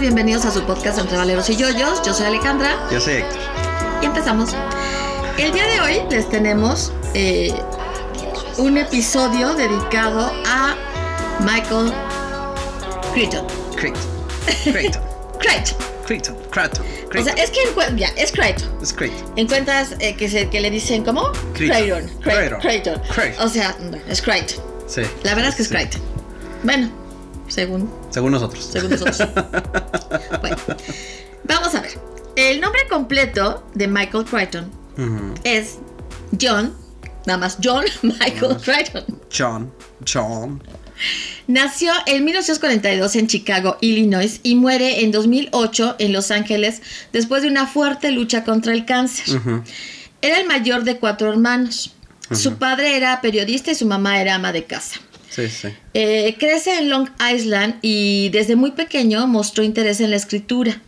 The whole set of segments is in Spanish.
bienvenidos a su podcast Entre Valeros y Yoyos. Yo soy Alejandra. Yo soy Héctor. Y empezamos. El día de hoy les tenemos eh, un episodio dedicado a Michael Crichton. Crichton. Crichton. Crichton. Crichton. Crichton. O sea, es que ya, es Crichton. Es Crichton. Encuentras eh, que, se, que le dicen ¿cómo? Crichton. Crichton. Cri- Crichton. Crichton. Crichton. O sea, no, es Crichton. Sí. La verdad es que es Sí. Crichton. Bueno, según Según nosotros. según nosotros. bueno, vamos a ver. El nombre completo de Michael Crichton es John, nada más John Michael Crichton. John. John. Nació en 1942 en Chicago, Illinois, y muere en 2008 en Los Ángeles después de una fuerte lucha contra el cáncer. Era el mayor de cuatro hermanos. Su padre era periodista y su mamá era ama de casa. Sí, sí. Eh, crece en Long Island y desde muy pequeño mostró interés en la escritura.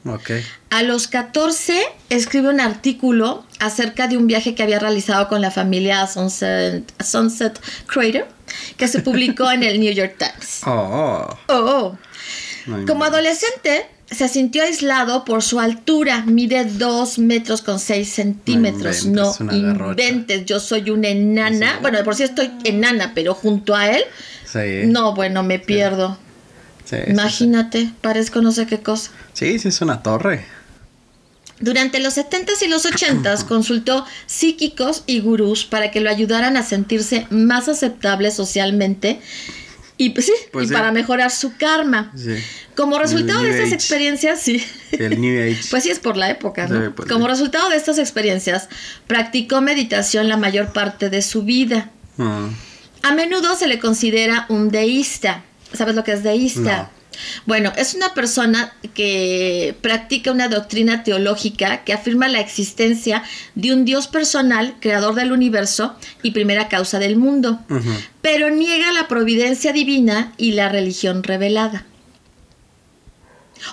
A los 14 escribe un artículo acerca de un viaje que había realizado con la familia a Sunset, a Sunset Crater, que se publicó en el New York Times. Oh. Oh, oh. No Como adolescente, se sintió aislado por su altura. Mide 2 metros con 6 centímetros. No No inventes, garrocha. inventes. Yo soy una enana. Bueno, de por sí estoy enana, pero junto a él, Sí. no, bueno, me pierdo. Sí, sí, Imagínate, parezco no sé qué cosa. Sí, sí, es una torre. Durante los 70s y los 80s consultó psíquicos y gurús para que lo ayudaran a sentirse más aceptable socialmente y, pues, sí, Pues y sí. para mejorar su karma. Sí. Como resultado de estas Age. experiencias, sí. El New Age. Pues sí, es por la época, ¿no? Pues Como resultado de estas experiencias, practicó meditación la mayor parte de su vida. Mm. A menudo se le considera un deísta. ¿Sabes lo que es deísta? No. Bueno, es una persona que practica una doctrina teológica que afirma la existencia de un Dios personal, creador del universo y primera causa del mundo, pero niega la providencia divina y la religión revelada.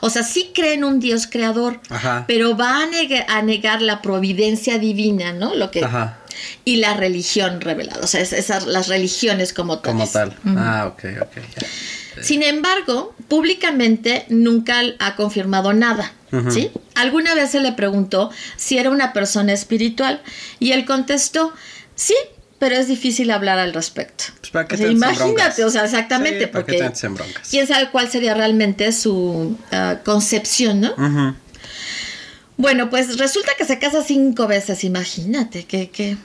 O sea, sí cree en un Dios creador, Ajá. pero va a, neg- a negar la providencia divina, ¿no? Lo que Ajá. Y la religión revelada, o sea, es- esas las religiones como Como tales. tal. Ah, ok, ok. Sin embargo, públicamente nunca ha confirmado nada. ¿sí? Alguna vez se le preguntó si era una persona espiritual y él contestó, sí, pero es difícil hablar al respecto. Pues, ¿para O sea, imagínate, broncas? o sea, exactamente, Sí, ¿para qué porque quién sabe cuál sería realmente su ah, concepción, ¿no? Ujú. Bueno, pues resulta que se casa cinco veces, imagínate, que, que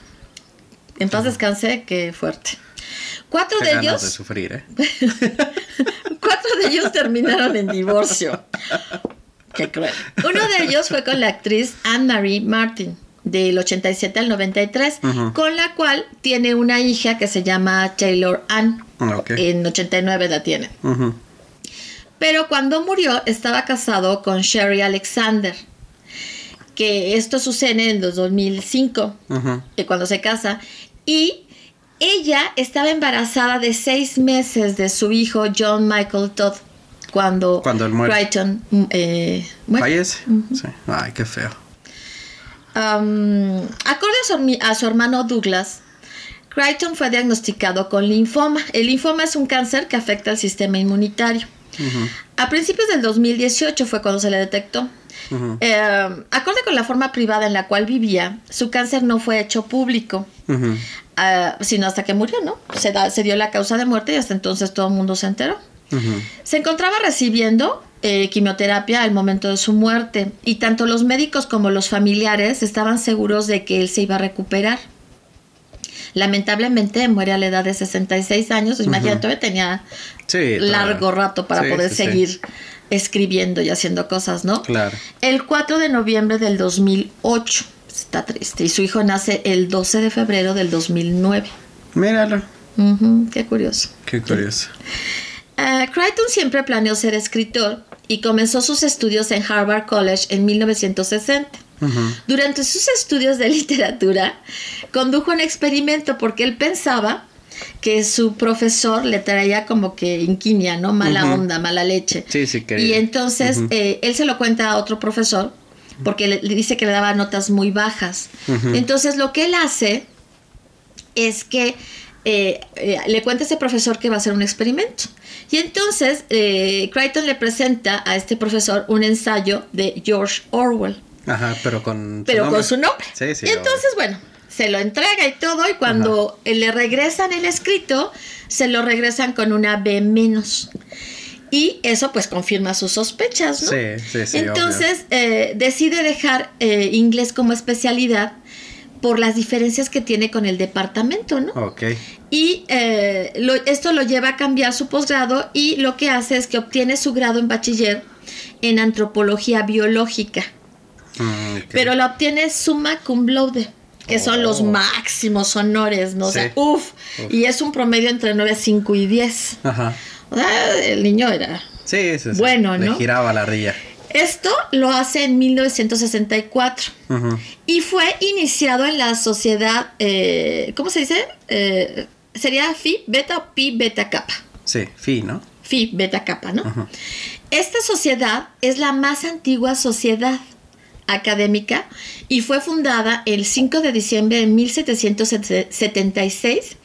en paz descanse, qué fuerte. Cuatro de ellos, de sufrir, ¿eh? cuatro de ellos terminaron en divorcio. Qué cruel. Uno de ellos fue con la actriz Anne-Marie Martin, del 87 al 93, Ujú. con la cual tiene una hija que se llama Taylor Ann. Ok. En 89 la tiene. Pero cuando murió estaba casado con Sherry Alexander, que esto sucede en el 2005, Ujú. eh, cuando se casa, y ella estaba embarazada de seis meses de su hijo John Michael Todd cuando, Cuando él muere. Crichton eh, muere. ¿Fallece? Sí. Ay, qué feo. Am, acorde a su, a su hermano Douglas, Crichton fue diagnosticado con linfoma. El linfoma es un cáncer que afecta al sistema inmunitario. A principios del 2018 fue cuando se le detectó. Ujú. Eh, acorde con la forma privada en la cual vivía, su cáncer no fue hecho público, Ujú. ah, sino hasta que murió, ¿no? Se, da- se dio la causa de muerte y hasta entonces todo el mundo se enteró. Ujú. Se encontraba recibiendo eh, quimioterapia al momento de su muerte y tanto los médicos como los familiares estaban seguros de que él se iba a recuperar. Lamentablemente muere a la edad de 66 años, imagínate, todavía tenía Sí. largo rato para Sí, poder sí. seguir escribiendo y haciendo cosas, ¿no? Claro. El 4 de noviembre del 2008. Está triste. Y su hijo nace el 12 de febrero del 2009. Míralo. Qué curioso. Qué curioso. Eh, Crichton siempre planeó ser escritor y comenzó sus estudios en Harvard College en 1960. Ujú. Durante sus estudios de literatura, condujo un experimento porque él pensaba que su profesor le traía como que inquinia, ¿no? Mala onda, mala leche. Sí, sí, quería. Y entonces eh, él se lo cuenta a otro profesor porque le, le dice que le daba notas muy bajas. Entonces lo que él hace es que eh, eh, le cuenta a ese profesor que va a hacer un experimento. Y entonces Crichton le presenta a este profesor un ensayo de George Orwell, Ajá, pero con pero con su nombre. Sí, sí. y entonces, bueno, se lo entrega y todo, y cuando le regresan el escrito, se lo regresan con una B menos. Y eso pues confirma sus sospechas, ¿no? Sí, sí, sí, Entonces eh, decide dejar eh, inglés como especialidad por las diferencias que tiene con el departamento, ¿no? Ok. Y eh, lo- esto lo lleva a cambiar su posgrado y lo que hace es que obtiene su grado en bachiller en antropología biológica, Mm, pero la obtiene summa cum laude, que son los Oh. máximos honores, ¿no? O sea, Sí. uf, y es un promedio entre 9, 5 y 10. Ajá. O sea, el niño era... Sí, sí, sí. Bueno, Le ¿no? giraba la rilla. Esto lo hace en 1964 Ujú. y fue iniciado en la sociedad, eh, ¿cómo se dice? Eh, sería Phi Beta o Pi Beta Kappa. Sí, fi, ¿no? Phi Beta Kappa, ¿no? Esta sociedad es la más antigua sociedad académica y fue fundada el 5 de diciembre de 1776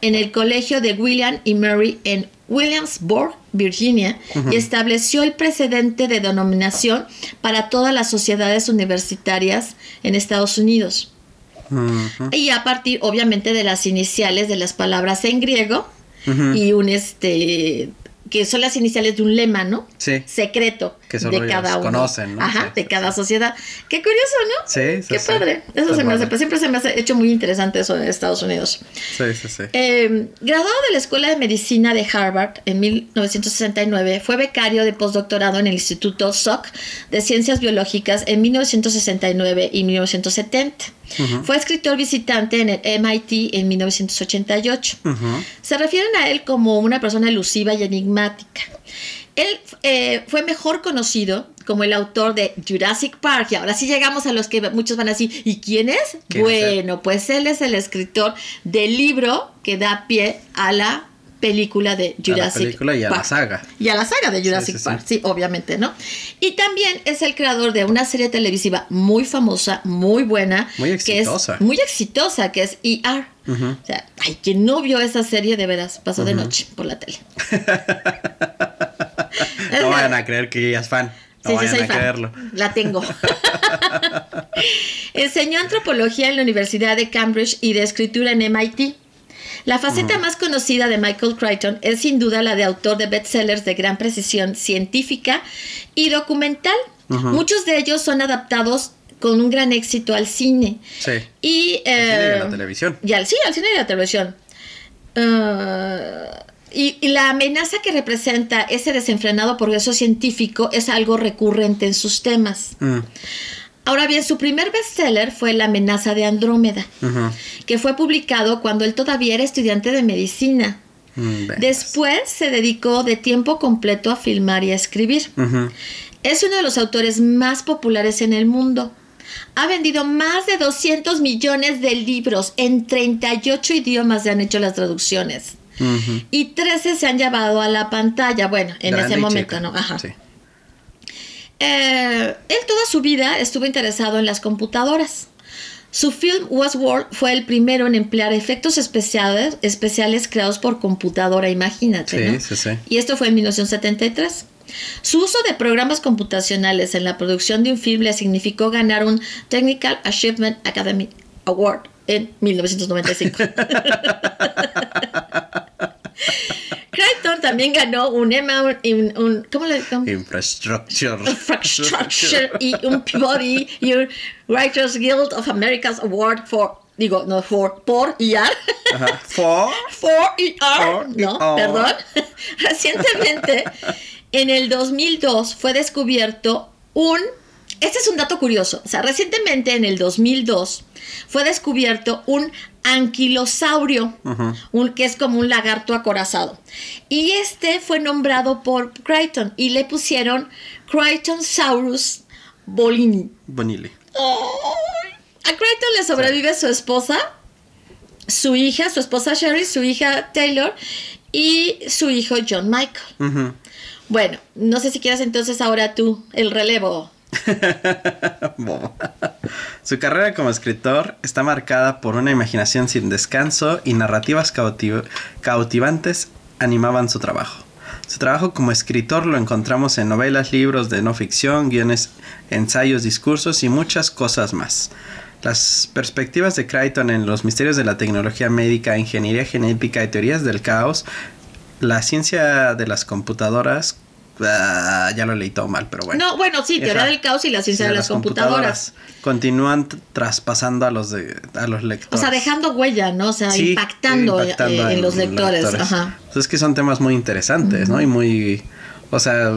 en el colegio de William y Mary en Williamsburg, Virginia, y estableció el precedente de denominación para todas las sociedades universitarias en Estados Unidos. Y a partir, obviamente, de las iniciales de las palabras en griego y un este que son las iniciales de un lema, ¿no? Sí. secreto Que solo de cada ellos uno. conocen, ¿no? Ajá, Sí, de sí, cada sí. sociedad. Qué curioso, ¿no? Sí, sí, Qué padre. Eso se me hace, pues siempre se me ha hecho muy interesante eso de Estados Unidos. Sí, sí, sí. Eh, graduado de la Escuela de Medicina de Harvard en 1969, fue becario de postdoctorado en el Instituto Salk de Ciencias Biológicas en 1969 y 1970. Ujú. Fue escritor visitante en el MIT en 1988. Ujú. Se refieren a él como una persona elusiva y enigmática. Él eh, fue mejor conocido como el autor de Jurassic Park. Y ahora sí llegamos a los que muchos van a decir, ¿y quién es? ¿Quién es bueno, pues él es el escritor del libro que da pie a la película de Jurassic película y a la Park. saga. Y a la saga de Jurassic sí, sí. Park, sí, obviamente, ¿no? Y también es el creador de una serie televisiva muy famosa, muy buena. Muy que es exitosa. muy exitosa, que es ER. O sea, ay, quien no vio esa serie de veras, pasó de noche por la tele. No la- vayan a creer que ella es fan. No Sí, vayan a fan. creerlo. La tengo. Enseñó antropología en la Universidad de Cambridge y de escritura en MIT. La faceta más conocida de Michael Crichton es sin duda la de autor de bestsellers de gran precisión científica y documental. Muchos de ellos son adaptados con un gran éxito al cine. Sí. Y, Al cine y a eh, la televisión. y al, sí, al cine y a la televisión. Y, y la amenaza que representa ese desenfrenado progreso científico es algo recurrente en sus temas. Mm, Ahora bien, su primer bestseller fue La amenaza de Andrómeda, que fue publicado cuando él todavía era estudiante de medicina. Mm. Después se dedicó de tiempo completo a filmar y a escribir. Es uno de los autores más populares en el mundo. Ha vendido más de 200 millones de libros. En 38 idiomas se han hecho las traducciones. Y 13 se han llevado a la pantalla. Bueno, en Grande ese momento, chica. ¿no? Ajá. Sí. Eh, él toda su vida estuvo interesado en las computadoras. Su film Westworld fue el primero en emplear efectos especiales, especiales creados por computadora, imagínate. Sí, ¿no? sí, sí. Y esto fue en 1973. Su uso de programas computacionales en la producción de un film le significó ganar un Technical Achievement Academy Award en 1995. También ganó un Emma, un, un- ¿cómo le cómo? Infrastructure. Infrastructure y un Peabody y un Writers Guild of America's Award for, digo, no, for, por ER. Ajá. For. For ER. For No, ER. perdón. Recientemente, en el 2002, fue descubierto un. Este es un dato curioso. O sea, recientemente, en el 2002, fue descubierto un anquilosaurio, un, que es como un lagarto acorazado. Y este fue nombrado por Crichton y le pusieron Crichtonsaurus bolini. Bonili. A Crichton le sobrevive su esposa, su hija, su esposa Sherry, su hija Taylor y su hijo John Michael. Bueno, no sé si quieres entonces ahora tú el relevo. Su carrera como escritor está marcada por una imaginación sin descanso y narrativas cautiv- cautivantes animaban su trabajo. Su trabajo como escritor lo encontramos en novelas, libros de no ficción, guiones, ensayos, discursos y muchas cosas más. Las perspectivas de Crichton en los misterios de la tecnología médica, ingeniería genética y teorías del caos, la ciencia de las computadoras, ah, ya lo leí todo mal, pero bueno. No, bueno, sí, teoría Ajá. del caos y la ciencia de, las computadoras. Continúan traspasando a los de a los O lectores. sea, dejando huella, ¿no? O sea, Sí, impactando, eh, impactando eh, en, los lectores. Ajá. Pues es que son temas muy interesantes, ¿no? Y muy, o sea,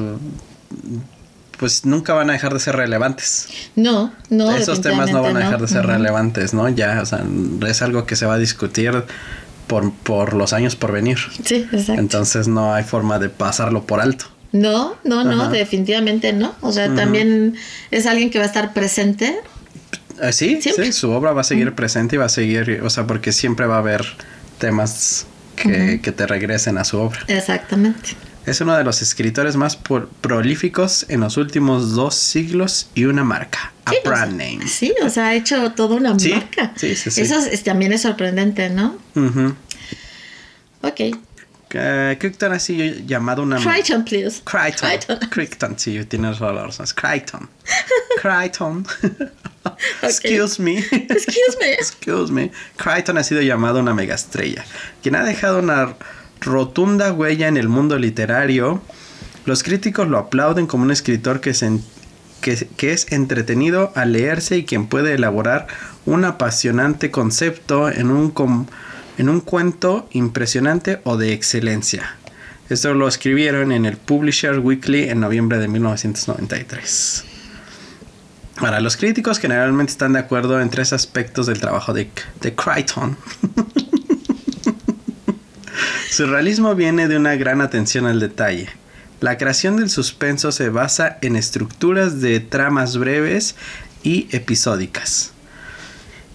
pues nunca van a dejar de ser relevantes. No, no. Esos temas no van a dejar de ser relevantes, ¿no? Ya, o sea, es algo que se va a discutir por, por los años por venir. Sí, exacto. Entonces no hay forma de pasarlo por alto. No, no, no, Ajá. definitivamente no. O sea, también es alguien que va a estar presente. Eh, sí, Siempre. sí, su obra va a seguir presente y va a seguir, o sea, porque siempre va a haber temas que, que te regresen a su obra. Exactamente. Es uno de los escritores más por- prolíficos en los últimos dos siglos y una marca, a Sí, o sea, brand name. Sí, o sea, ha hecho toda una Sí, marca. sí, sí, sí. Eso es- también es sorprendente, ¿no? Ujú. Ok. Crichton ha sido llamado una... Crichton, please. Crichton. Crichton. Crichton, sí, tienes toda la razón. Es Crichton. Crichton. Excuse me. Excuse me. Excuse me. Crichton ha sido llamado una megaestrella, quien ha dejado una rotunda huella en el mundo literario. Los críticos lo aplauden como un escritor que, se que, que es entretenido al leerse y quien puede elaborar un apasionante concepto en un, com- en un cuento impresionante o de excelencia. Esto lo escribieron en el Publisher Weekly en noviembre de 1993. Ahora, los críticos generalmente están de acuerdo en tres aspectos del trabajo de, de Crichton. Su realismo viene de una gran atención al detalle. La creación del suspenso se basa en estructuras de tramas breves y episódicas.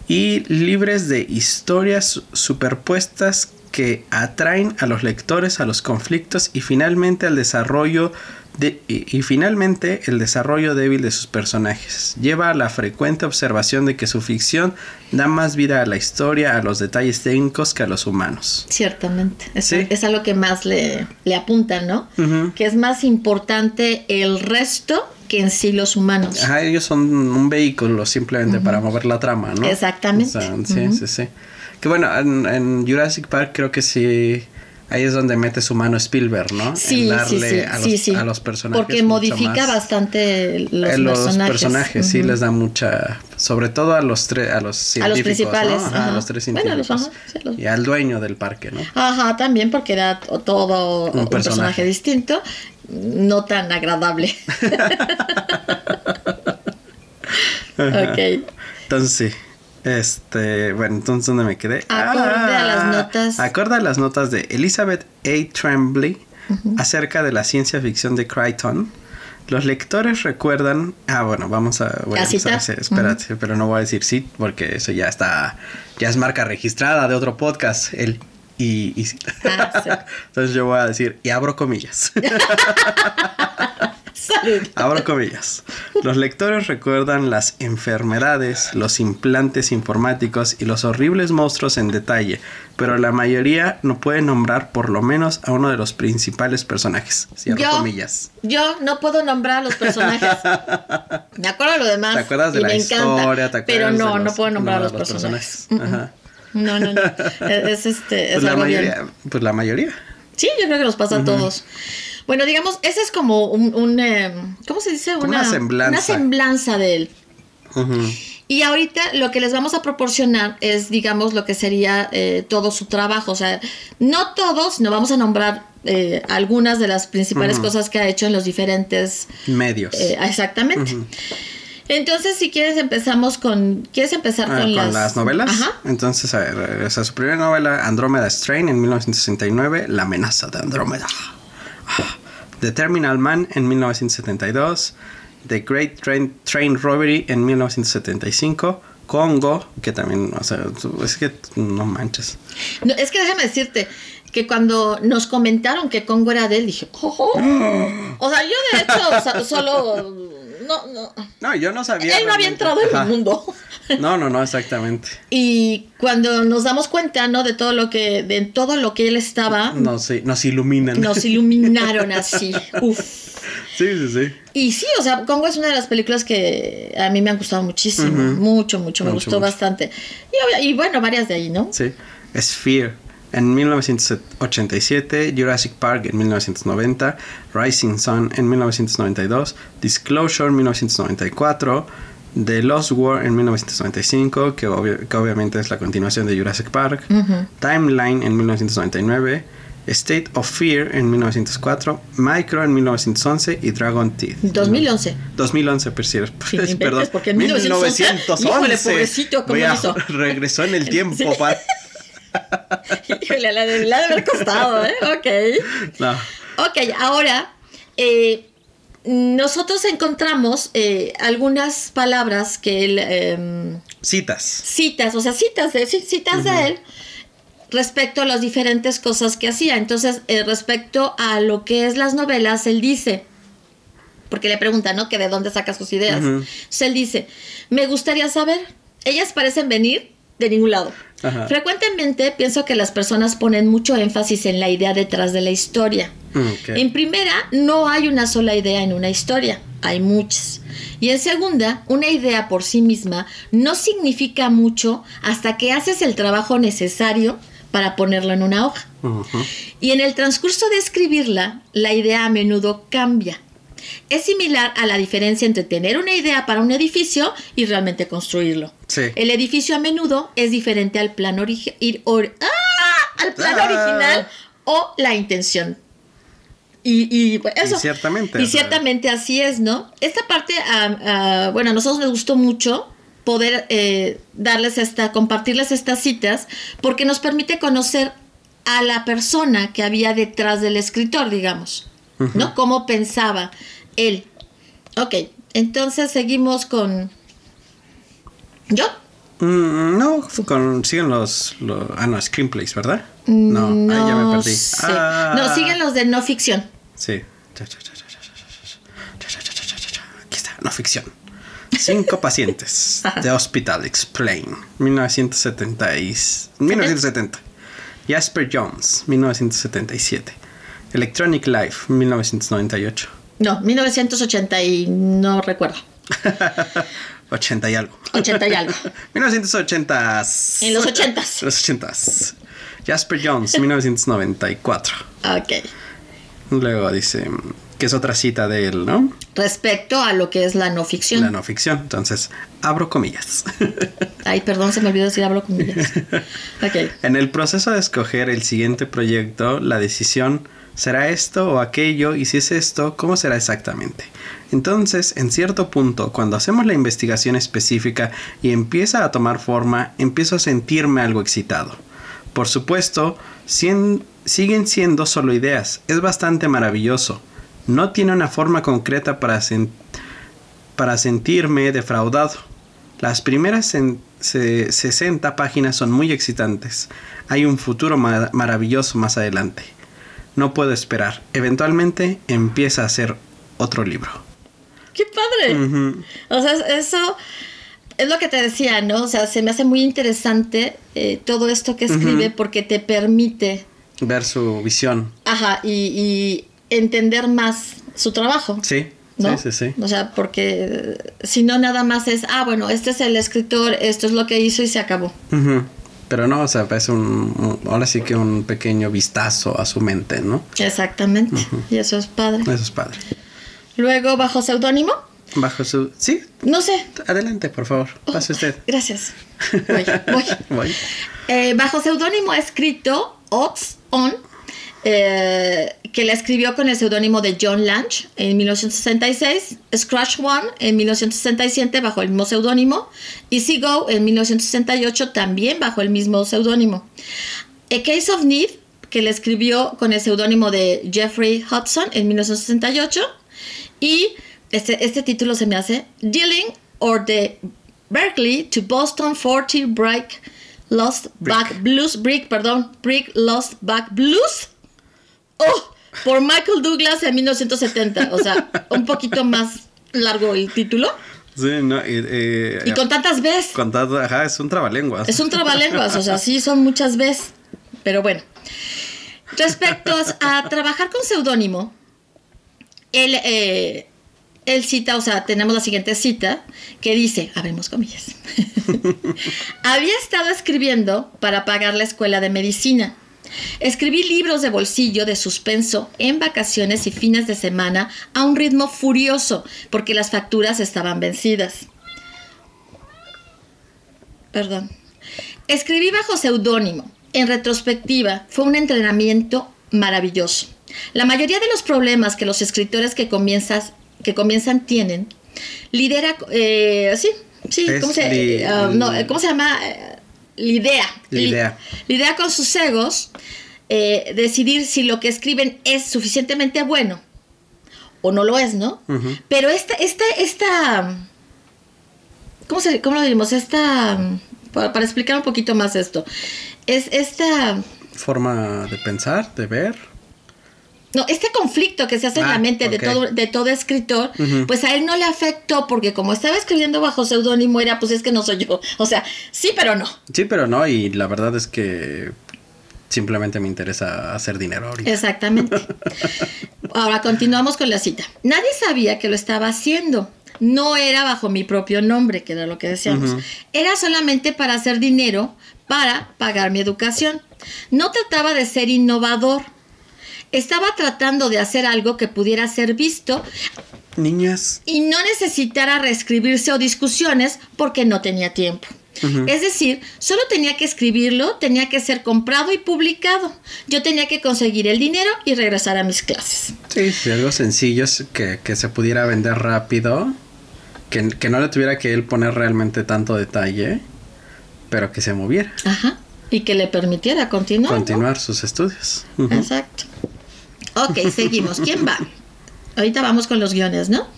Y libres de historias superpuestas que atraen a los lectores a los conflictos y finalmente al desarrollo de, y, y finalmente el desarrollo débil de sus personajes. Lleva a la frecuente observación de que su ficción da más vida a la historia, a los detalles técnicos que a los humanos. Ciertamente. Es, Sí. es a lo que más le, le apunta, ¿no? Ujú. Que es más importante el resto que en sí los humanos. Ajá, ellos son un vehículo simplemente para mover la trama, ¿no? Exactamente. O sea, sí, Ujú. sí, sí. Que bueno, en, en Jurassic Park creo que sí. Ahí es donde mete su mano Spielberg, ¿no? Sí, en darle sí, sí, a, los, sí, sí. a los personajes. Porque modifica bastante los, Eh, los personajes. personajes, sí, les da mucha. Sobre todo a los tres, a los A los científicos. principales, ¿no? Ajá, a los tres Bueno, los- científicos. ajá, Y al dueño del parque, ¿no? Ajá, también porque era to- todo un personaje. personaje. distinto, no tan agradable. ok. Entonces sí. Este, bueno, entonces ¿dónde me quedé? Acorde a las notas. Acorde a las notas de Elizabeth A. Tremblay acerca de la ciencia ficción de Crichton. Los lectores recuerdan. Ah, bueno, vamos a. Voy a empezar a- Espérate, pero no voy a decir sí, porque eso ya está. Ya es marca registrada de otro podcast. El y. y- Ah, sí. Entonces yo voy a decir, y abro comillas. Salud. Abro comillas. Los lectores recuerdan las enfermedades, los implantes informáticos y los horribles monstruos en detalle, pero la mayoría no puede nombrar por lo menos a uno de los principales personajes. Cierro Yo, comillas. yo no puedo nombrar a los personajes. Me acuerdo de lo demás. ¿Te acuerdas de y la me encanta, historia? ¿Te acuerdas pero no, los- no puedo nombrar no, a los, los personajes. personajes? Ajá. No, no, no. Es, es este. Es Pues la bien. mayoría, pues la mayoría. Sí, yo creo que nos pasa a todos. Bueno, digamos, ese es como un, un, eh, ¿cómo se dice? Como una semblanza. Una semblanza de él. Ujú. Y ahorita lo que les vamos a proporcionar es, digamos, lo que sería eh, todo su trabajo. O sea, no todos, no vamos a nombrar eh, algunas de las principales cosas que ha hecho en los diferentes... Medios. eh, exactamente. Entonces, si quieres, empezamos con... ¿Quieres empezar Ah, con, con, las... las... novelas. Ajá. Entonces, a ver, o sea, su primera novela, Andromeda Strain, en 1969, La amenaza de Andrómeda. The Terminal Man, en 1972. The Great Train, Train Robbery, en 1975. Congo, que también, o sea, es que no manches. No, es que déjame decirte que cuando nos comentaron que Congo era de él, dije, "Oh, oh". o sea, yo de hecho o sea, solo no, no. No, yo no sabía. Él no había entrado en el mundo. No, no, no, exactamente. Y cuando nos damos cuenta, ¿no? De todo lo que, de todo lo que él estaba, No, sí, nos iluminan. nos iluminaron así. Uf. Sí, sí, sí. Y sí, o sea, Congo es una de las películas que a mí me han gustado muchísimo. Mucho, mucho, me Mucho, gustó mucho. bastante. Y bueno, varias de ahí, ¿no? Sí. Sphere en 1987, Jurassic Park en 1990, Rising Sun en 1992, Disclosure en 1994, The Lost War en 1995, que, obvio- que obviamente es la continuación de Jurassic Park. Timeline en 1999, State of Fear en 1904, Micro en 1911 y Dragon Teeth. 2011. 2011, per cierto. Sí, perdón. porque en 1911, híjole, pobrecito, ¿cómo hizo? regresó en el tiempo. Sí. Híjole, la de, la de haber costado, ¿eh? Ok. No. Ok, ahora eh, nosotros encontramos eh, algunas palabras que él em, Citas. citas, o sea, citas de, citas de él respecto a las diferentes cosas que hacía. Entonces, eh, respecto a lo que es las novelas, él dice, porque le preguntan, ¿no? Que de dónde saca sus ideas. Ujú. Entonces, él dice, me gustaría saber, ellas parecen venir de ningún lado. Ajá. Frecuentemente pienso que las personas ponen mucho énfasis en la idea detrás de la historia. Ok. En primera, no hay una sola idea en una historia, hay muchas. Y en segunda, una idea por sí misma no significa mucho hasta que haces el trabajo necesario para ponerlo en una hoja. Y en el transcurso de escribirla, la idea a menudo cambia. Es similar a la diferencia entre tener una idea para un edificio y realmente construirlo. Sí. El edificio a menudo es diferente al plan, origi- or- ¡Ah! al plan Ah. original o la intención. Y, y, eso. Y ciertamente, Y ciertamente así es, ¿no? Esta parte, ah, bueno, a nosotros nos gustó mucho poder eh, darles esta, compartirles estas citas, porque nos permite conocer a la persona que había detrás del escritor, digamos, -huh. ¿no? Cómo pensaba él. Ok, entonces seguimos con... ¿Yo? Mm, no, con, siguen los, los, Ah, no, screenplays, ¿verdad? No, no ahí ya me perdí. Ah. No, siguen los de no ficción. Sí. Aquí está, no ficción. Cinco pacientes de Hospital Explain, 1970. Y, 1970. Jasper Jones, 1977. Electronic Life, 1998. No, 1980 y no recuerdo. 80 y algo. 80 y algo. 1980. En los 80s. Los 80s. Jasper Jones, 1994. Ok. Luego dice que es otra cita de él, ¿no? Respecto a lo que es la no ficción. La no ficción. Entonces, abro comillas. Ay, perdón, se me olvidó decir hablo con ellas. Ok. en el proceso de escoger el siguiente proyecto, la decisión será esto o aquello, y si es esto, ¿cómo será exactamente? Entonces, en cierto punto, cuando hacemos la investigación específica y empieza a tomar forma, empiezo a sentirme algo excitado. Por supuesto, siguen siendo solo ideas. Es bastante maravilloso. No tiene una forma concreta para, sen- sentirme defraudado. Las primeras en- se- 60 páginas son muy excitantes. Hay un futuro ma- maravilloso más adelante. No puedo esperar. Eventualmente empieza a ser otro libro. ¡Qué padre! O sea, eso es lo que te decía, ¿no? O sea, se me hace muy interesante eh, todo esto que escribe porque te permite, Ver su visión. ajá, y, y entender más su trabajo. Sí, ¿no? sí, sí, sí. O sea, porque eh, si no nada más es, ah, bueno, este es el escritor, esto es lo que hizo y se acabó. Ujú. Pero no, o sea, es un, un- ahora sí que un pequeño vistazo a su mente, ¿no? Exactamente. Y eso es padre. Eso es padre. Luego, bajo seudónimo, Bajo su... Sí, no sé. adelante, por favor. Pase usted. Gracias. Voy, voy. Voy. Eh, bajo seudónimo escrito Ox On, eh, que la escribió con el seudónimo de John Lange en 1966, Scratch One en 1967 bajo el mismo seudónimo, Easy Go en 1968 también bajo el mismo seudónimo. A Case of Need, que la escribió con el seudónimo de Jeffrey Hudson en 1968, y este, este título se me hace Dealing or the Berkeley to Boston 40 Brick Lost Back Blues, Brick, perdón, Brick Lost Back Blues. Oh, por Michael Douglas en 1970. O sea, un poquito más largo el título. Sí, no, y, eh, Y con tantas veces. con ajá, es un trabalenguas. Es un trabalenguas, o sea, sí son muchas veces. Pero bueno. Respecto a trabajar con seudónimo, él, eh, él cita, o sea, tenemos la siguiente cita que dice, abrimos comillas, había estado escribiendo para pagar la escuela de medicina. Escribí libros de bolsillo de suspenso en vacaciones y fines de semana a un ritmo furioso porque las facturas estaban vencidas. Perdón. Escribí bajo seudónimo. En retrospectiva, fue un entrenamiento maravilloso. La mayoría de los problemas que los escritores que, comienzas, que comienzan tienen, lidera... eh, sí, sí, ¿cómo se, no, ¿cómo se llama? Lidea. Li- Lidea. Lidea con sus egos, eh, decidir si lo que escriben es suficientemente bueno o no lo es, ¿no? Pero esta, esta, esta, ¿cómo, se, cómo lo diríamos? Esta, para, para explicar un poquito más esto, es esta, Forma de pensar, de ver. No, este conflicto que se hace en Ah, la mente ok. de, todo, de todo escritor, pues a él no le afectó porque como estaba escribiendo bajo seudónimo era, pues es que no soy yo. O sea, sí, pero no. Sí, pero no, y la verdad es que simplemente me interesa hacer dinero ahorita. Exactamente. Ahora continuamos con la cita. Nadie sabía que lo estaba haciendo. No era bajo mi propio nombre, que era lo que decíamos. Era solamente para hacer dinero para pagar mi educación. No trataba de ser innovador. Estaba tratando de hacer algo que pudiera ser visto Niñas, y no necesitara reescribirse o discusiones porque no tenía tiempo. Es decir, solo tenía que escribirlo, tenía que ser comprado y publicado. Yo tenía que conseguir el dinero y regresar a mis clases. sí, sí, algo sencillo es que, que se pudiera vender rápido, que, que no le tuviera que él poner realmente tanto detalle, pero que se moviera, Ajá. Y que le permitiera continuar. ¿no? continuar sus estudios. Exacto. Ok, seguimos. ¿Quién va? Ahorita vamos con los guiones, ¿no?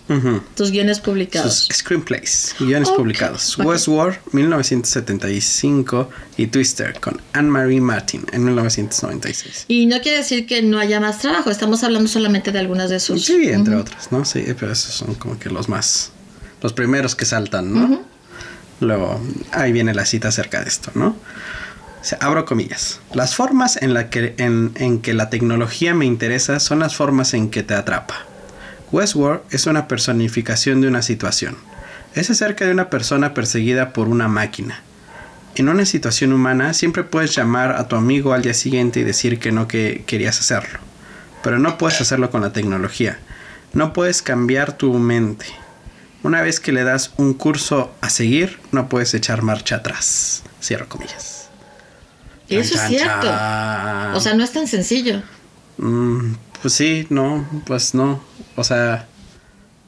Tus guiones Sus publicados. screenplays, guiones Ok, publicados. ok. Westworld, 1975 y Twister con Anne-Marie Martin en 1996. Y no quiere decir que no haya más trabajo, estamos hablando solamente de algunas de sus. Sí, entre Ujú. otros, ¿no? Sí, pero esos son como que los más, los primeros que saltan, ¿no? Luego, ahí viene la cita acerca de esto, ¿no? Abro comillas. Las formas en, la que, en, en que la tecnología me interesa son las formas en que te atrapa. Westworld es una personificación de una situación. Es acerca de una persona perseguida por una máquina. En una situación humana siempre puedes llamar a tu amigo al día siguiente y decir que no que querías hacerlo. Pero no puedes hacerlo con la tecnología. No puedes cambiar tu mente. Una vez que le das un curso a seguir, no puedes echar marcha atrás. Cierro comillas. Eso es cierto. chan. O sea, no es tan sencillo. Mm, pues sí, no, pues no. O sea.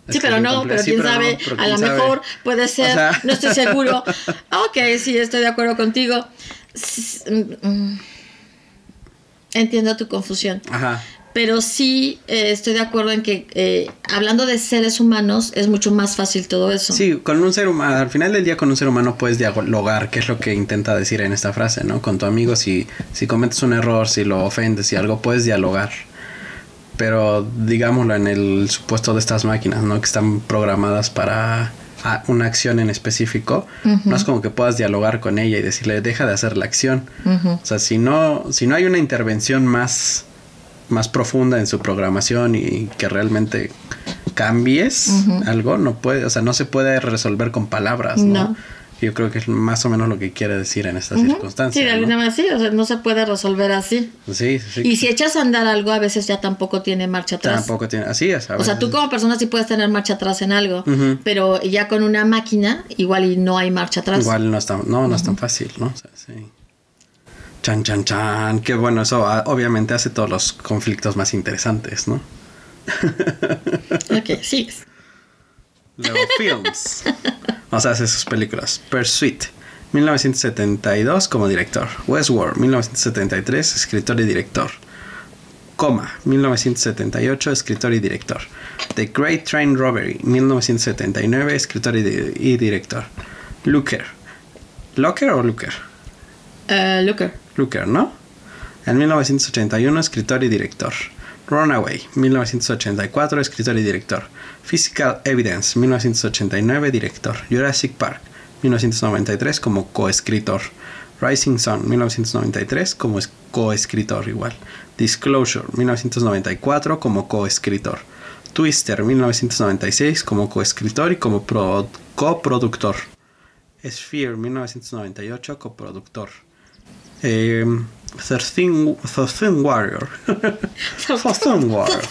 Sí, pero no, pero sí, quién pero no, sabe, pero a lo mejor puede ser, sea- no estoy seguro. Ok, sí, estoy de acuerdo contigo. Mm, mm. Entiendo tu confusión, Ajá. Pero sí eh, estoy de acuerdo en que eh, hablando de seres humanos es mucho más fácil todo eso. Sí, con un ser humano, al final del día con un ser humano puedes dialogar, que es lo que intenta decir en esta frase, ¿no? Con tu amigo, si, si cometes un error, si lo ofendes, y algo, puedes dialogar. Pero digámoslo en el supuesto de estas máquinas, ¿no? Que están programadas para a- una acción en específico. No es como que puedas dialogar con ella y decirle, deja de hacer la acción. O sea, si no, si no hay una intervención más, más profunda en su programación y que realmente cambies algo, no puede, o sea, no se puede resolver con palabras, ¿no? No. Yo creo que es más o menos lo que quiere decir en estas circunstancias. Sí, de ¿no? alguna manera sí, o sea, no se puede resolver así. Sí, sí. Y si echas a andar algo, a veces ya tampoco tiene marcha atrás. Tampoco tiene, así es. a O sea, tú como persona sí puedes tener marcha atrás en algo, pero ya con una máquina igual y no hay marcha atrás. Igual no es tan, no, no es tan fácil, ¿no? O sea, sí. Chan, chan, chan. Qué bueno, eso obviamente hace todos los conflictos más interesantes, ¿no? Ok, sigues. Luego, films. O sea, hace sus películas. Pursuit, 1972 como director. Westworld, 1973, escritor y director. Coma, 1978, escritor y director. The Great Train Robbery, 1979, escritor y, di- y director. Looker. ¿Locker o Looker? Eh, Looker. ¿No? En 1981, escritor y director. Runaway, 1984, escritor y director. Physical Evidence, 1989, director. Jurassic Park, 1993, como coescritor. Rising Sun, 1993, como coescritor igual. Disclosure, 1994, como coescritor. Twister, 1996, como coescritor y como coproductor. Sphere, 1998, coproductor. Eh, Thirteen, Warrior. Thirteen Warrior.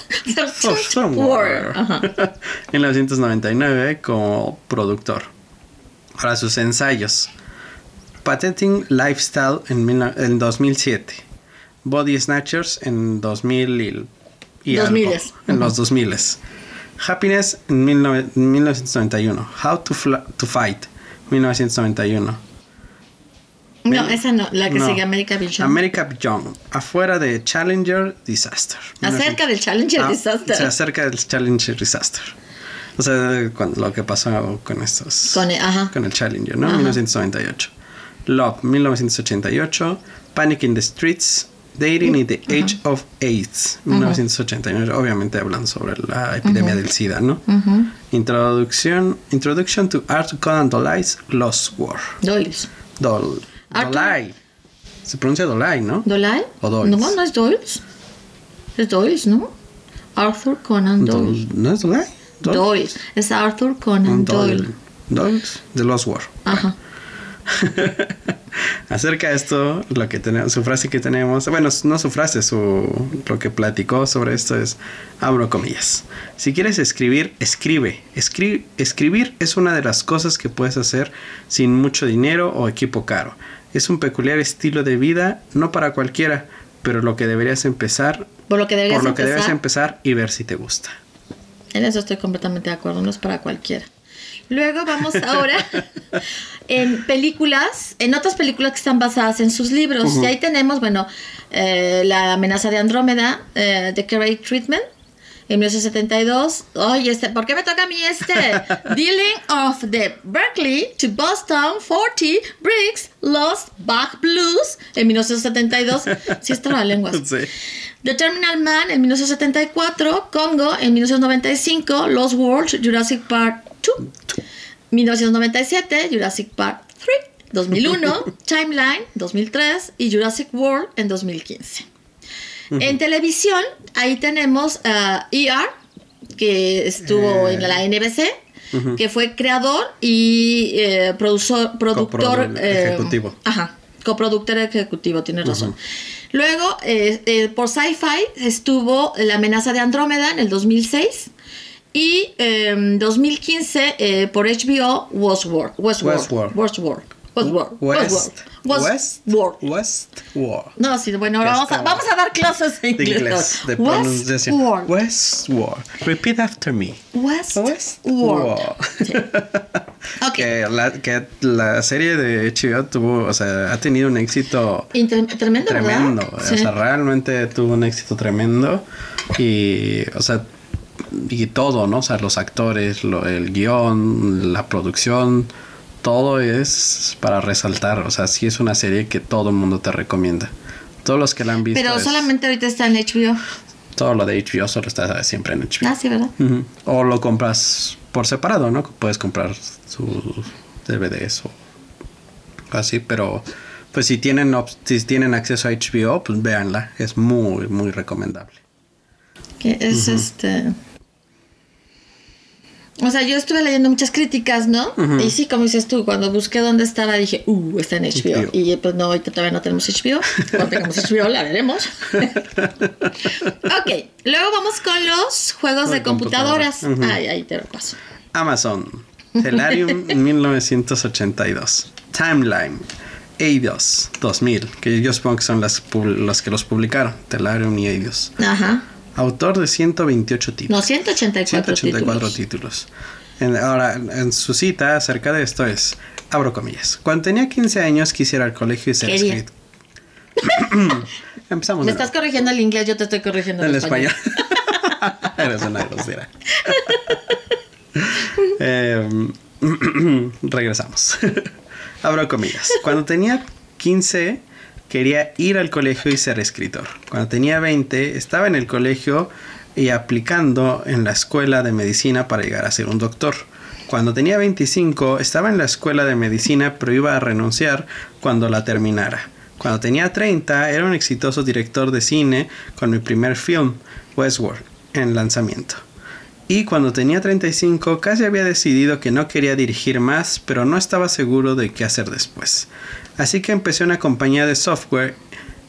Warrior. 1999 como productor. Para sus ensayos. Patenting Lifestyle en, en 2007. Body Snatchers en 2000 y, algo, en los 2000. Happiness en 1991. How to, to Fight 1991. No, esa no, la que sigue America Beyond. America Beyond, afuera de Challenger Disaster. Acerca del Challenger ah, Disaster. O sea, acerca del Challenger Disaster. O sea, lo que pasó con estos. Con el, ajá. Con el Challenger, ¿no? 1998. Love, 1988. Panic in the Streets. Dating in the Age of AIDS, 1989. Obviamente hablando sobre la epidemia del SIDA, ¿no? Introducción, Introduction to Arthur Conan Doyle's Lost War. Doyle's. Dol. Dolai. Se pronuncia Dolai, ¿no? ¿Dolai? ¿O Doyles? No, no es Doyles. Es Doyles, ¿no? Arthur Conan Doyle. ¿No es Dolai? Doyles. Es Arthur Conan Doyle. Doyles, The Lost War. Ajá. Acerca de esto, lo que tenemos, su frase que tenemos, bueno, no su frase, su lo que platicó sobre esto es, abro comillas. Si quieres escribir, escribe. escribir es una de las cosas que puedes hacer sin mucho dinero o equipo caro. Es un peculiar estilo de vida, no para cualquiera, pero lo que deberías empezar, por lo que deberías, por lo que debes empezar y ver si te gusta. En eso estoy completamente de acuerdo, no es para cualquiera. Luego vamos ahora en películas, en otras películas que están basadas en sus libros. Y ahí tenemos, bueno, eh, La amenaza de Andrómeda, eh, The Great Treatment, en 1972. Oye, este, ¿por qué me toca a mí este? Dealing of the Berkeley to Boston 40 Bricks Lost Bach Blues en 1972. Sí, está la lengua. Sí. The Terminal Man en 1974, Congo en 1995, Lost World, Jurassic Park 2, 1997, Jurassic Park 3, 2001, Timeline 2003 y Jurassic World en 2015. En televisión, ahí tenemos a ER, que estuvo en la NBC, que fue creador y eh, productor, productor eh, ejecutivo. Ajá, coproductor ejecutivo, tienes razón. Luego, eh, por Sci-Fi estuvo La amenaza de Andrómeda en el 2006. Y en 2015 por HBO Westworld. Westworld. Westworld. Westworld. West, Westworld. Westworld. No, sí, bueno, ahora vamos a, vamos a dar clases de inglés. De, inglés, de pronunciación. Westworld. Westworld. Repeat after me. Westworld. Sí. Okay. Que, la, que la serie de HBO tuvo, o sea, ha tenido un éxito tremendo. Tremendo. ¿verdad? O sea, realmente tuvo un éxito tremendo. Y, o sea, y todo, ¿no? O sea, los actores, lo, el guion, la producción, todo es para resaltar. O sea, sí es una serie que todo el mundo te recomienda. Todos los que la han visto. Pero es- solamente ahorita está en HBO. Todo lo de HBO solo está siempre en HBO. Ah, sí, ¿verdad? O lo compras por separado, ¿no? Puedes comprar sus DVDs o así, pero pues si tienen si tienen acceso a HBO, pues véanla, es muy muy recomendable. Que es este. O sea, yo estuve leyendo muchas críticas, ¿no? Y sí, como dices tú, cuando busqué dónde estaba, dije, uh, está en HBO. HBO. Y pues no, ahorita todavía no tenemos HBO. Cuando tengamos HBO, la veremos. ok, luego vamos con los juegos de de computadoras. computadora. Ujú. Ay, ahí te lo paso. Amazon, Telarium 1982, Timeline, Eidos 2000, que yo supongo que son las los que los publicaron, Telarium y Eidos. Ajá. Autor de 128 títulos. No, 184, 184 títulos. títulos. En- ahora, en su cita acerca de esto es, abro comillas, cuando tenía 15 años quise ir al colegio y ser escritor. Empezamos Me estás corrigiendo el inglés, yo te estoy corrigiendo el el español. español. Eres una grosera. Em, regresamos. abro comillas. Cuando tenía 15 quería ir al colegio y ser escritor. Cuando tenía 20, estaba en el colegio y aplicando en la escuela de medicina para llegar a ser un doctor. Cuando tenía 25, estaba en la escuela de medicina, pero iba a renunciar cuando la terminara. Cuando tenía 30, era un exitoso director de cine con mi primer film, Westworld, en lanzamiento. Y cuando tenía 35, casi había decidido que no quería dirigir más, pero no estaba seguro de qué hacer después. Así que empecé una compañía de software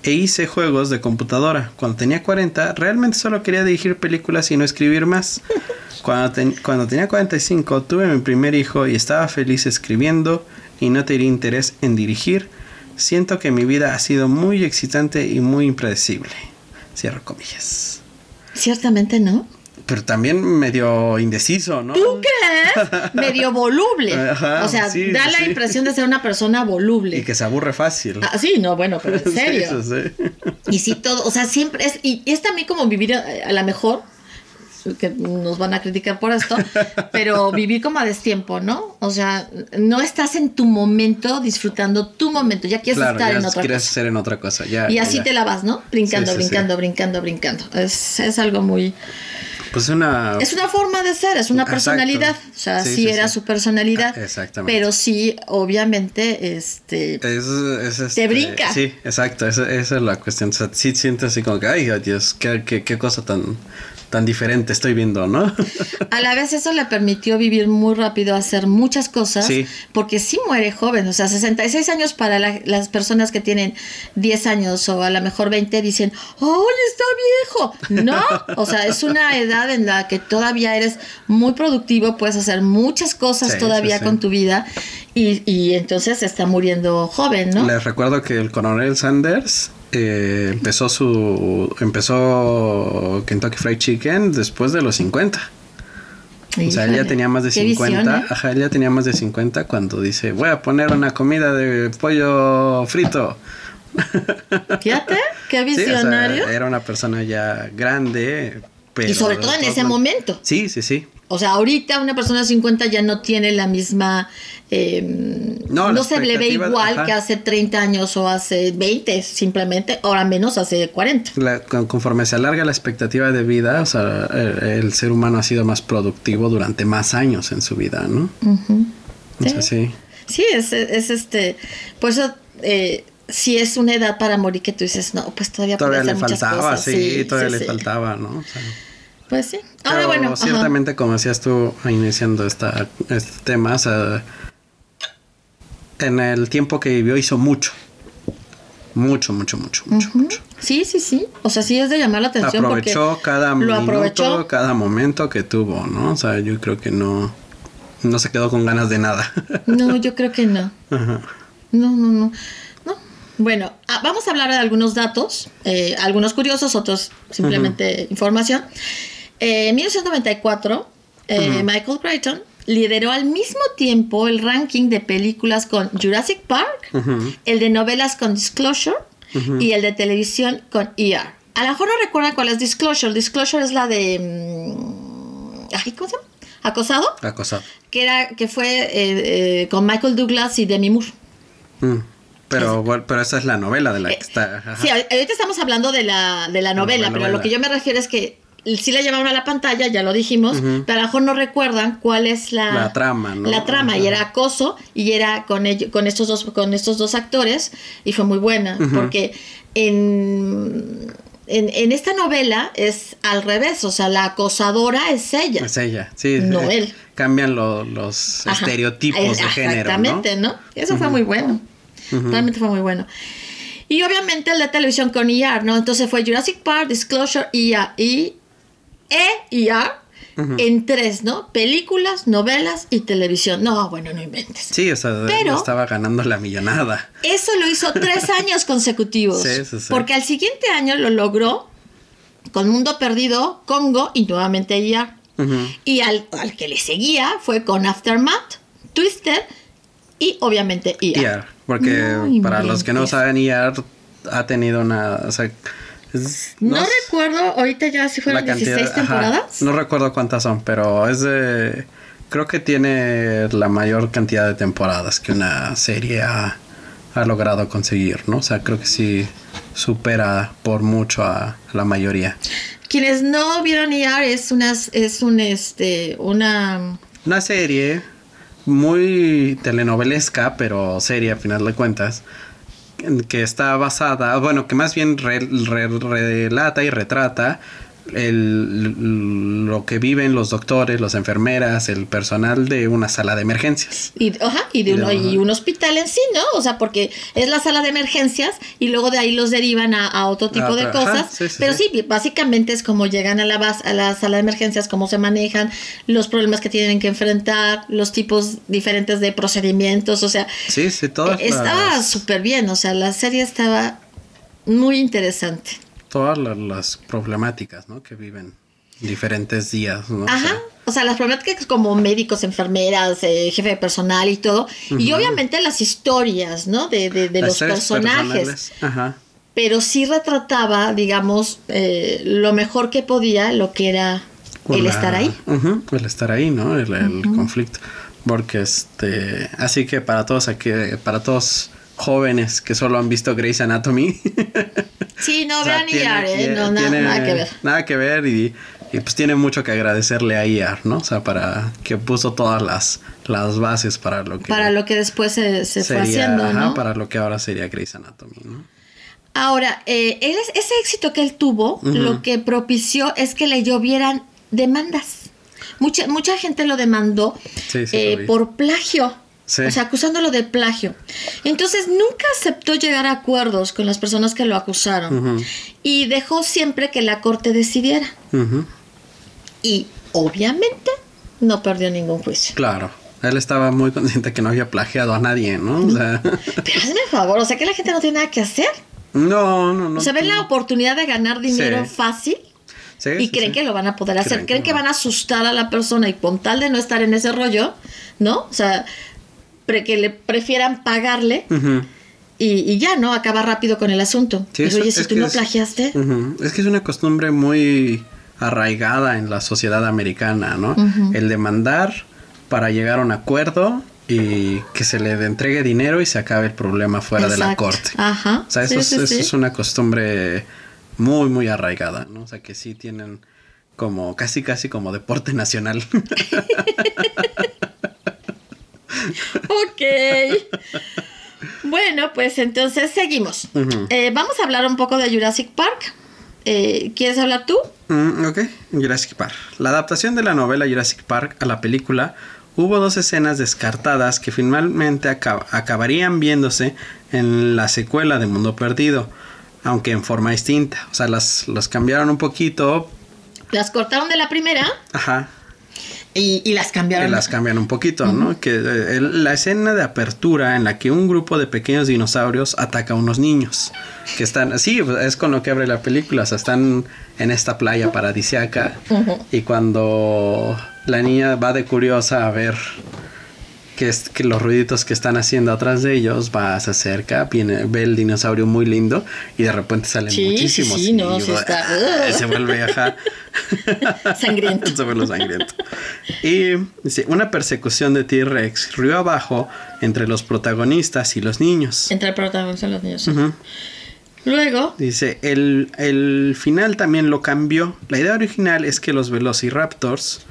e hice juegos de computadora. Cuando tenía 40, realmente solo quería dirigir películas y no escribir más. Cuando, cuando tenía 45, tuve mi primer hijo y estaba feliz escribiendo y no tenía interés en dirigir. Siento que mi vida ha sido muy excitante y muy impredecible. Cierro comillas. Ciertamente no. Pero también medio indeciso, ¿no? ¿Tú crees? medio voluble. o sea, da la impresión de ser una persona voluble. Y que se aburre fácil. Ah, sí, no, bueno, pero en serio. y sí, todo, o sea, siempre es, y es también como vivir a, a lo mejor, que nos van a criticar por esto, pero vivir como a destiempo, ¿no? O sea, no estás en tu momento disfrutando tu momento, ya quieres estar en otra quieres ser en otra cosa, ya. Y así te la vas, ¿no? Brincando, brincando, brincando, brincando. Es, es algo muy pues una... Es una forma de ser, es una personalidad. O sea, sí, era su personalidad. Ah, exactamente. Pero sí, obviamente, este... Es, es este, te brinca. Sí, exacto. Esa, esa, es la cuestión. O sea, sí sientes así como que, ay, Dios, qué, qué, qué cosa tan tan diferente estoy viendo, ¿no? a la vez eso le permitió vivir muy rápido, hacer muchas cosas, porque sí muere joven, o sea, 66 años para las personas que tienen 10 años o a lo mejor 20 dicen, ¡ay, está viejo! No, o sea, es una edad en la que todavía eres muy productivo, puedes hacer muchas cosas todavía con tu vida y, y entonces está muriendo joven, ¿no? Les recuerdo que el coronel Sanders eh, empezó su empezó Kentucky Fried Chicken después de los 50. o sea, él ya tenía más de 50. ¿eh? Ajá, él ya tenía más de 50 cuando dice, voy a poner una comida de pollo frito. Fíjate, qué visionario. era una persona ya grande. Pero y sobre todo en ese momento. Sí, sí, sí. O sea, ahorita una persona de 50 ya no tiene la misma... Eh, no, se le ve igual que hace 30 años o hace 20, simplemente, ahora menos hace 40. conforme se alarga la expectativa de vida, o sea, el, ser humano ha sido más productivo durante más años en su vida, ¿no? sí. sí. es, este... Por eso... Eh, si es una edad para morir que tú dices, no, pues todavía, todavía le faltaba, sí, todavía le faltaba, ¿no? Pues sí. Ahora bueno. Ciertamente, como decías tú iniciando esta, este tema, o sea, en el tiempo que vivió hizo mucho. Mucho, mucho, mucho, mucho, mucho. Sí, sí, sí. O sea, sí es de llamar la atención. Aprovechó cada minuto, cada momento que tuvo, ¿no? O sea, yo creo que no, no se quedó con ganas de nada. no, yo creo que no. Ajá. No, no, no. No. Bueno, ah, vamos a hablar de algunos datos, eh, algunos curiosos, otros simplemente información. Eh, en 1994, eh, Michael Crichton lideró al mismo tiempo el ranking de películas con Jurassic Park, el de novelas con Disclosure y el de televisión con ER. A lo mejor no recuerdan cuál es Disclosure. Disclosure es la de... Mm, ¿Cómo se llama? ¿Acosado? Acosado. Que, era, que fue eh, con Michael Douglas y Demi Moore. Mm. Pero, pero esa es la novela de la que está. Sí, ahorita estamos hablando de la, de la novela, pero lo que yo me refiero es que sí la llevaron a la pantalla, ya lo dijimos, pero a lo mejor no recuerdan cuál es la, la trama, ¿no? La trama, y era acoso, y era con ellos, con estos dos, con estos dos actores, y fue muy buena, porque en, en, esta novela es al revés, o sea, la acosadora es ella. Es ella, sí. No él. Cambian los estereotipos de género. Exactamente, ¿no? Eso fue muy bueno. Realmente fue muy bueno. Y obviamente el de televisión con ER, ¿no? Entonces fue Jurassic Park, Disclosure, ER, y e y A en tres, ¿no? Películas, novelas y televisión. No, bueno, no inventes. Sí, o sea, Pero, estaba ganando la millonada. Eso lo hizo tres años consecutivos. Sí, sí, sí. Porque al siguiente año lo logró con Mundo Perdido, Congo y nuevamente ER. Y al, que le seguía fue con Aftermath, Twister y obviamente ER. ER porque para los que no saben, ER ha tenido una... O sea, no, recuerdo, ahorita ya si fueron 16 temporadas. no recuerdo cuántas son, pero es de. Creo que tiene la mayor cantidad de temporadas que una serie ha, ha logrado conseguir, ¿no? O sea, creo que sí supera por mucho a la mayoría. Quienes no vieron ER es una, es un, este, una... Una serie muy telenovelesca, pero serie a final de cuentas, que está basada, bueno, que más bien relata y retrata el, lo que viven los doctores, las enfermeras, el personal de una sala de emergencias. Y, y de, un hospital en sí, ¿no? O sea, porque es la sala de emergencias y luego de ahí los derivan a, otro tipo de cosas. Pero sí, básicamente es como llegan a la, a la sala de emergencias, cómo se manejan, los problemas que tienen que enfrentar, los tipos diferentes de procedimientos, o sea. Sí, sí, todo. Estaba súper bien, o sea, la serie estaba muy interesante todas las, problemáticas, ¿no? Que viven diferentes días, ¿no? Ajá. O sea, las problemáticas como médicos, enfermeras, eh, jefe de personal y todo. Y obviamente las historias, ¿no? De, de, los personajes. Ajá. Pero sí retrataba, digamos, eh, lo mejor que podía, lo que era el estar ahí. el estar ahí, ¿no? El, el conflicto. Porque este. Así que para todos aquí, para todos jóvenes que solo han visto Grey's Anatomy. Sí, no, vean IAR, ¿eh? No, nada que ver. Nada que ver y, pues tiene mucho que agradecerle a IAR, ¿no? O sea, para que puso todas las, las bases para lo que... Para lo que después se, se fue haciendo, ¿no? para lo que ahora sería Grey's Anatomy, ¿no? Ahora, eh, ese éxito que él tuvo, lo que propició es que le llovieran demandas. Mucha, mucha gente lo demandó eh, por plagio. O sea, acusándolo de plagio. Entonces nunca aceptó llegar a acuerdos con las personas que lo acusaron y dejó siempre que la corte decidiera. Y obviamente no perdió ningún juicio. Claro. Él estaba muy consciente que no había plagiado a nadie, ¿no? O sea... Pero hazme favor, o sea que la gente no tiene nada que hacer. No, no, no. O sea, ven la oportunidad de ganar dinero fácil y creen que lo van a poder hacer. Creen, que, van a asustar a la persona y con tal de no estar en ese rollo, ¿no? O sea, que le prefieran pagarle. Y, ya, ¿no? Acaba rápido con el asunto. oye, si tú no plagiaste. Es que es una costumbre muy arraigada en la sociedad americana, ¿no? El demandar para llegar a un acuerdo y que se le entregue dinero y se acabe el problema fuera de la corte. Ajá. O sea, eso, es, eso es una costumbre muy, muy arraigada, ¿no? O sea, que sí tienen como casi, casi como deporte nacional. ok. Bueno, pues entonces seguimos. Eh, vamos a hablar un poco de Jurassic Park. Eh, ¿Quieres hablar tú? Mm, ok, Jurassic Park. La adaptación de la novela Jurassic Park a la película hubo dos escenas descartadas que finalmente acabarían viéndose en la secuela de Mundo Perdido, aunque en forma distinta. O sea, las, las cambiaron un poquito. ¿Las cortaron de la primera? Ajá. Y, las cambiaron. Y las cambian un poquito, ¿no? Que eh, la escena de apertura en la que un grupo de pequeños dinosaurios ataca a unos niños. Que están, sí, es con lo que abre la película. O sea, están en esta playa paradisiaca. Y cuando la niña va de curiosa a ver que, es, que los ruiditos que están haciendo atrás de ellos, va, se acerca, viene, ve el dinosaurio muy lindo y de repente salen muchísimos. Sí, no, y, está, se vuelve ajá. sangriento. se vuelve sangriento. Y dice, una persecución de T-Rex río abajo entre los protagonistas y los niños. Entre el protagonista y los niños. Luego. Dice, el, el final también lo cambió. La idea original es que los Velociraptors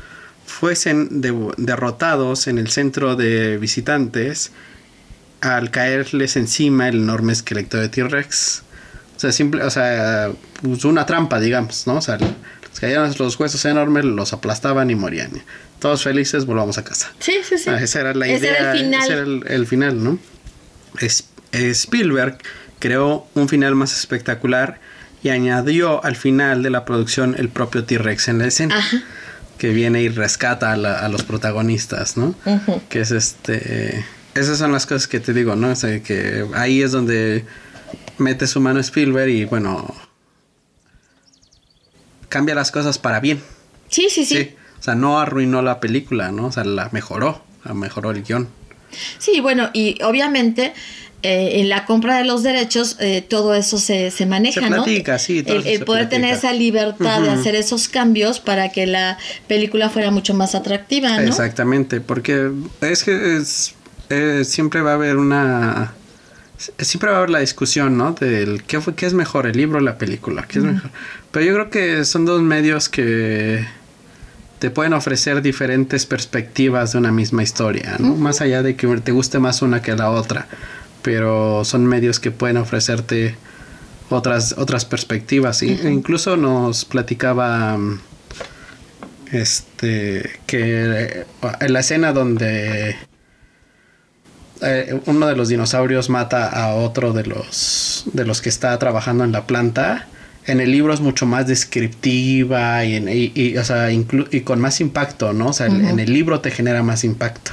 fuesen derrotados en el centro de visitantes al caerles encima el enorme esqueleto de T-Rex. O sea, simple, o sea, pues una trampa, digamos, ¿no? O sea, les caían los huesos enormes, los aplastaban y morían. Todos felices, volvamos a casa. Sí, sí, sí. Ah, esa era la idea. Era el final. Ese era el, final, ¿no? Spielberg creó un final más espectacular y añadió al final de la producción el propio T-Rex en la escena. Ajá que viene y rescata a, los protagonistas, ¿no? Que es este... Esas son las cosas que te digo, ¿no? O sea, que ahí es donde mete su mano Spielberg y bueno... Cambia las cosas para bien. Sí, sí, sí. O sea, no arruinó la película, ¿no? O sea, la mejoró, la mejoró el guion. Sí, bueno, y obviamente eh, en la compra de los derechos eh, todo eso se, se maneja, se platica, Sí, el, poder tener esa libertad de hacer esos cambios para que la película fuera mucho más atractiva, ¿no? Exactamente, porque es que es, siempre va a haber una siempre va a haber la discusión, ¿no? Del qué, fue, qué es mejor, el libro o la película. ¿Qué es mejor? Pero yo creo que son dos medios que te pueden ofrecer diferentes perspectivas de una misma historia, ¿no? Más allá de que te guste más una que la otra. Pero son medios que pueden ofrecerte otras, otras perspectivas. E incluso nos platicaba este que en la escena donde eh, uno de los dinosaurios mata a otro de los de los que está trabajando en la planta en el libro es mucho más descriptiva y, y, con más impacto, ¿no? O sea, en el libro te genera más impacto.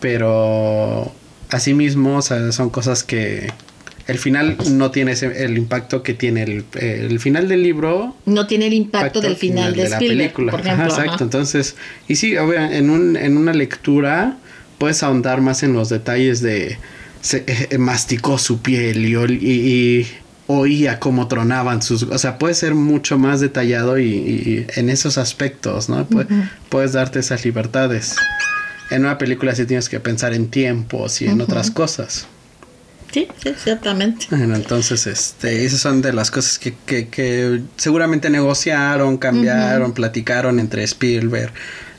Pero asimismo, o sea, son cosas que el final no tiene el impacto que tiene el, final del libro. No tiene el impacto, del final, de, la película. Por ejemplo, exacto. Entonces, y sí, en, un, en una lectura puedes ahondar más en los detalles de se, eh, masticó su piel y, oía cómo tronaban sus... O sea, puede ser mucho más detallado y, en esos aspectos, ¿no? Puedes darte esas libertades. En una película sí tienes que pensar en tiempos y en otras cosas. Sí, sí, exactamente. Bueno, entonces, este, esas son de las cosas que, que, que seguramente negociaron, cambiaron, platicaron entre Spielberg,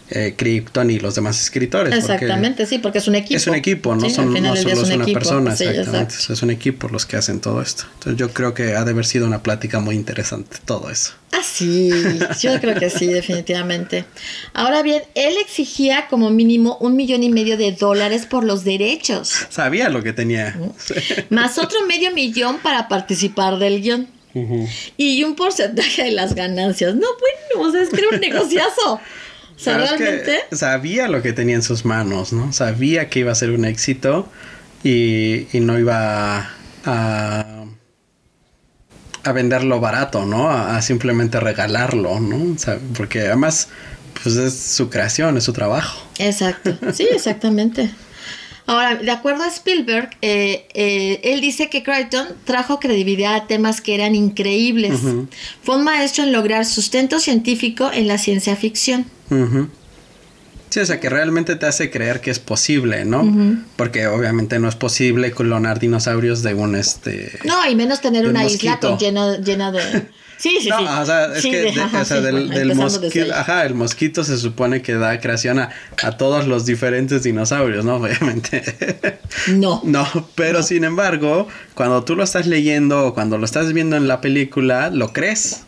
eh, Krypton y los demás escritores. Exactamente, sí, porque es un equipo. Es un equipo, no, son, no solo es, una persona, exactamente. Es un equipo los que hacen todo esto. Entonces yo creo que ha de haber sido una plática muy interesante todo eso. Ah, sí, yo creo que sí, definitivamente. Ahora bien, él exigía como mínimo un millón y medio de dólares por los derechos. Sabía lo que tenía. Más otro medio millón para participar del guion. Y un porcentaje de las ganancias. No, bueno, o sea, es que era un negociazo. O sea, realmente. sabía lo que tenía en sus manos, ¿no? Sabía que iba a ser un éxito y, no iba a, a venderlo barato, ¿no? A, simplemente regalarlo, ¿no? O sea, porque además, pues es su creación, es su trabajo. Exacto, sí, exactamente. Ahora, de acuerdo a Spielberg, eh, eh, él dice que Crichton trajo credibilidad a temas que eran increíbles. Fue un maestro en lograr sustento científico en la ciencia ficción. Sí, o sea, que realmente te hace creer que es posible, ¿no? Porque obviamente no es posible clonar dinosaurios de un este. No, y menos tener una isla llena, llena de. Sí, sí, no, sí. O sea, es que o sea, del, mosquito, ajá, el mosquito se supone que da creación a, todos los diferentes dinosaurios, ¿no? Obviamente. No. No, pero sin embargo, cuando tú lo estás leyendo o cuando lo estás viendo en la película, lo crees.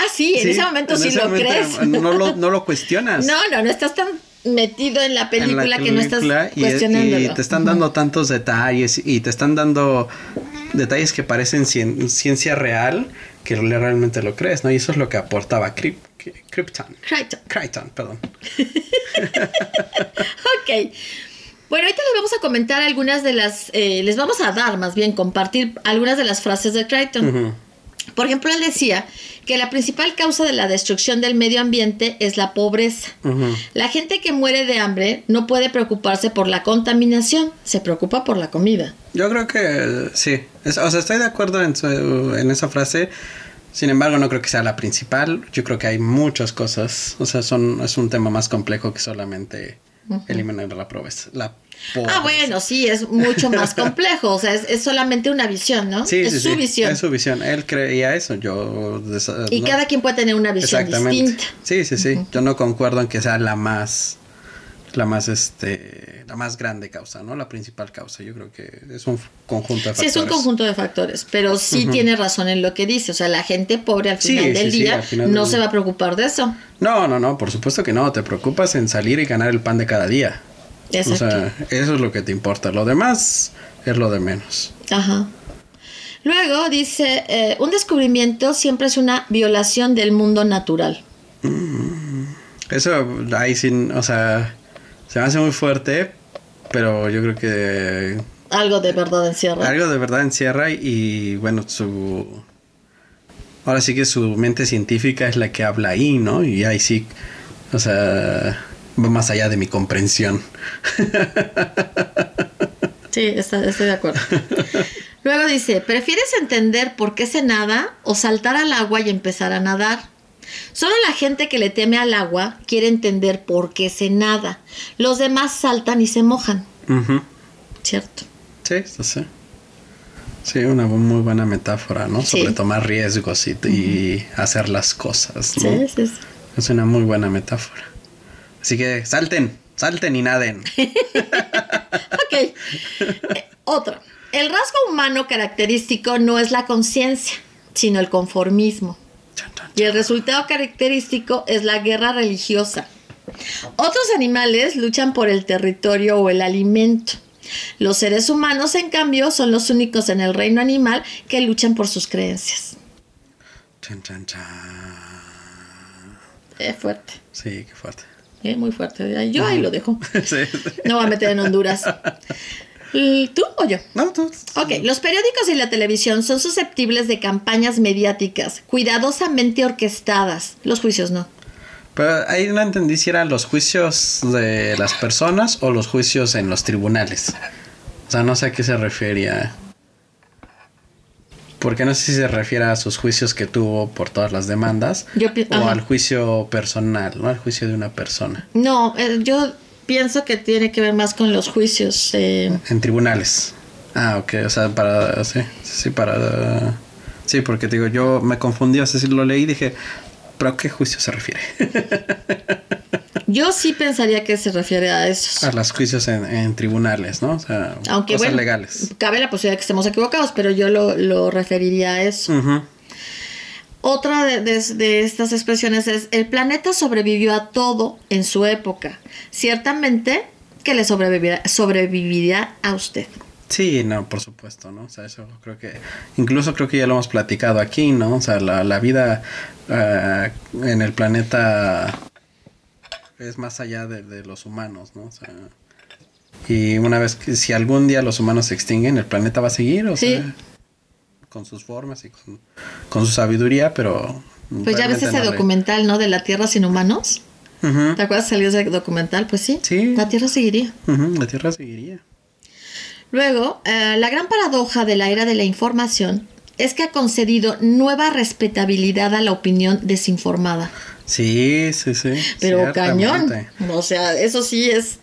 Ah, sí, en ese momento sí lo crees. No lo, no lo cuestionas. No, no, no estás tan metido en la película, que no estás cuestionando. Y te están dando tantos detalles y te están dando detalles que parecen ciencia real que realmente lo crees, ¿no? Y eso es lo que aportaba Krypton. Krypton. Krypton, perdón. ok. Bueno, ahorita les vamos a comentar algunas de las, eh, les vamos a dar más bien, compartir algunas de las frases de Crichton. Por ejemplo, él decía que la principal causa de la destrucción del medio ambiente es la pobreza. La gente que muere de hambre no puede preocuparse por la contaminación, se preocupa por la comida. Yo creo que sí. o sea, estoy de acuerdo en, en esa frase. Sin embargo, no creo que sea la principal. Yo creo que hay muchas cosas. O sea, son, es un tema más complejo que solamente eliminar la pobreza. La Ah, bueno, sí, es mucho más complejo. O sea, es, solamente una visión, ¿no? Sí, es su visión. Es su visión. Él creía eso. Yo. Y cada quien puede tener una visión distinta. Sí, sí, sí. Yo no concuerdo en que sea la más. La más, este. La más grande causa, ¿no? La principal causa. Yo creo que es un conjunto de factores. Sí, es un conjunto de factores. Pero sí tiene razón en lo que dice. O sea, la gente pobre al final del día no se va a preocupar de eso. No, no, no. Por supuesto que no. Te preocupas en salir y ganar el pan de cada día. O sea, eso es lo que te importa. Lo demás es lo de menos. Ajá. Luego dice, eh, un descubrimiento siempre es una violación del mundo natural. Mm. Eso ahí sin, o sea, se me hace muy fuerte, pero yo creo que... Algo de verdad encierra. Algo de verdad encierra y bueno, su... Ahora sí que su mente científica es la que habla ahí, ¿no? Y ahí sí, o sea, va más allá de mi comprensión. Sí, estoy de acuerdo. Luego dice, ¿prefieres entender por qué se nada o saltar al agua y empezar a nadar? Solo la gente que le teme al agua quiere entender por qué se nada. Los demás saltan y se mojan. ¿Cierto? Sí, sí. Sí, una muy buena metáfora, ¿no? Sí. Sobre tomar riesgos y, y hacer las cosas, ¿no? Sí, sí, sí. Es una muy buena metáfora. Así que salten, salten y naden. Ok. Eh, otro. El rasgo humano característico no es la conciencia, sino el conformismo. Y el resultado característico es la guerra religiosa. Otros animales luchan por el territorio o el alimento. Los seres humanos, en cambio, son los únicos en el reino animal que luchan por sus creencias. chan, chan, chan. Es fuerte, Sí, qué fuerte. eh, muy fuerte. Yo ahí lo dejo. Sí. No voy a meter en Honduras. ¿Y ¿Tú o yo? No, tú. Ok, los periódicos y la televisión son susceptibles de campañas mediáticas cuidadosamente orquestadas. Los juicios no. Pero ahí no entendí si eran los juicios de las personas o los juicios en los tribunales. O sea, no sé a qué se refería. Porque no sé si se refiere a sus juicios que tuvo por todas las demandas Yo o ajá. al juicio personal, ¿no? Al juicio de una persona. No, eh, yo pienso que tiene que ver más con los juicios. eh, En tribunales. Ah, ok, o sea, para. Sí, sí, para. Sí, porque te digo, yo me confundí, o sea, si lo leí dije, ¿pero a qué juicio se refiere? yo sí pensaría que se refiere a esos. a los juicios en, en tribunales, ¿no? O sea, Aunque cosas bueno, legales. cabe la posibilidad de que estemos equivocados, pero yo lo, lo referiría a eso. Otra de, de- de estas expresiones es, el planeta sobrevivió a todo en su época. Ciertamente que le sobrevivirá, sobrevivirá a usted. Sí, no, por supuesto, ¿no? O sea, eso creo que, incluso creo que ya lo hemos platicado aquí, ¿no? O sea, la, la vida ah, en el planeta es más allá de, de los humanos, ¿no? O sea, y una vez que, si algún día los humanos se extinguen, el planeta va a seguir, o Sí. sea, con sus formas y con, con su sabiduría, pero... Pues ya ves ese no documental, ¿no? De la Tierra sin humanos. Ujú, ¿Te acuerdas salió ese documental? Pues sí. Sí. La Tierra seguiría. la Tierra seguiría. Luego, eh, la gran paradoja de la era de la información es que ha concedido nueva respetabilidad a la opinión desinformada. Sí, sí, sí. Pero cañón. O sea, eso sí es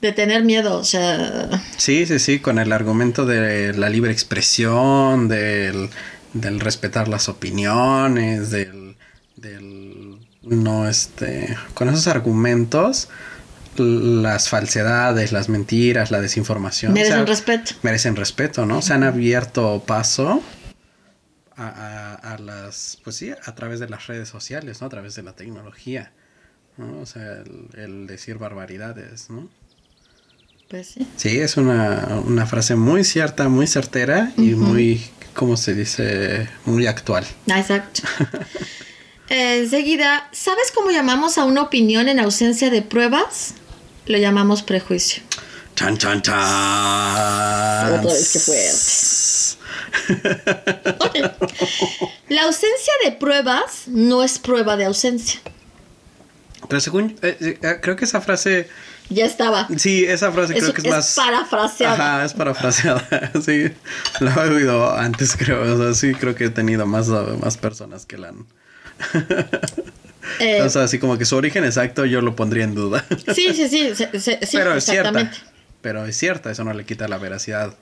de tener miedo. O sea, Sí, sí, sí, con el argumento de la libre expresión, del, del respetar las opiniones, del, del no, este, con esos argumentos, las falsedades, las mentiras, la desinformación. merecen o sea, respeto. merecen respeto, ¿no? Se han abierto paso a, a- a las, pues sí, a través de las redes sociales, ¿no? A través de la tecnología, ¿no? O sea, el, el decir barbaridades, ¿no? Pues sí. Sí, es una, una frase muy cierta, muy certera y muy, ¿cómo se dice? Muy actual. Ah, Exacto. Enseguida, ¿sabes cómo llamamos a una opinión en ausencia de pruebas? Lo llamamos prejuicio. Chan, chan, chan. Otra vez, qué La ausencia de pruebas no es prueba de ausencia. Pero según, eh, eh, creo que esa frase, Ya estaba. sí, esa frase Es, creo que es, es más... parafraseada. Ajá, es parafraseada, sí. Lo he oído antes, creo. O sea, sí, creo que he tenido más, más personas que la han... Eh, o sea, así como que su origen exacto yo lo pondría en duda. sí, sí, sí, se- se- sí, Pero es cierta. Pero es cierta, eso no le quita la veracidad.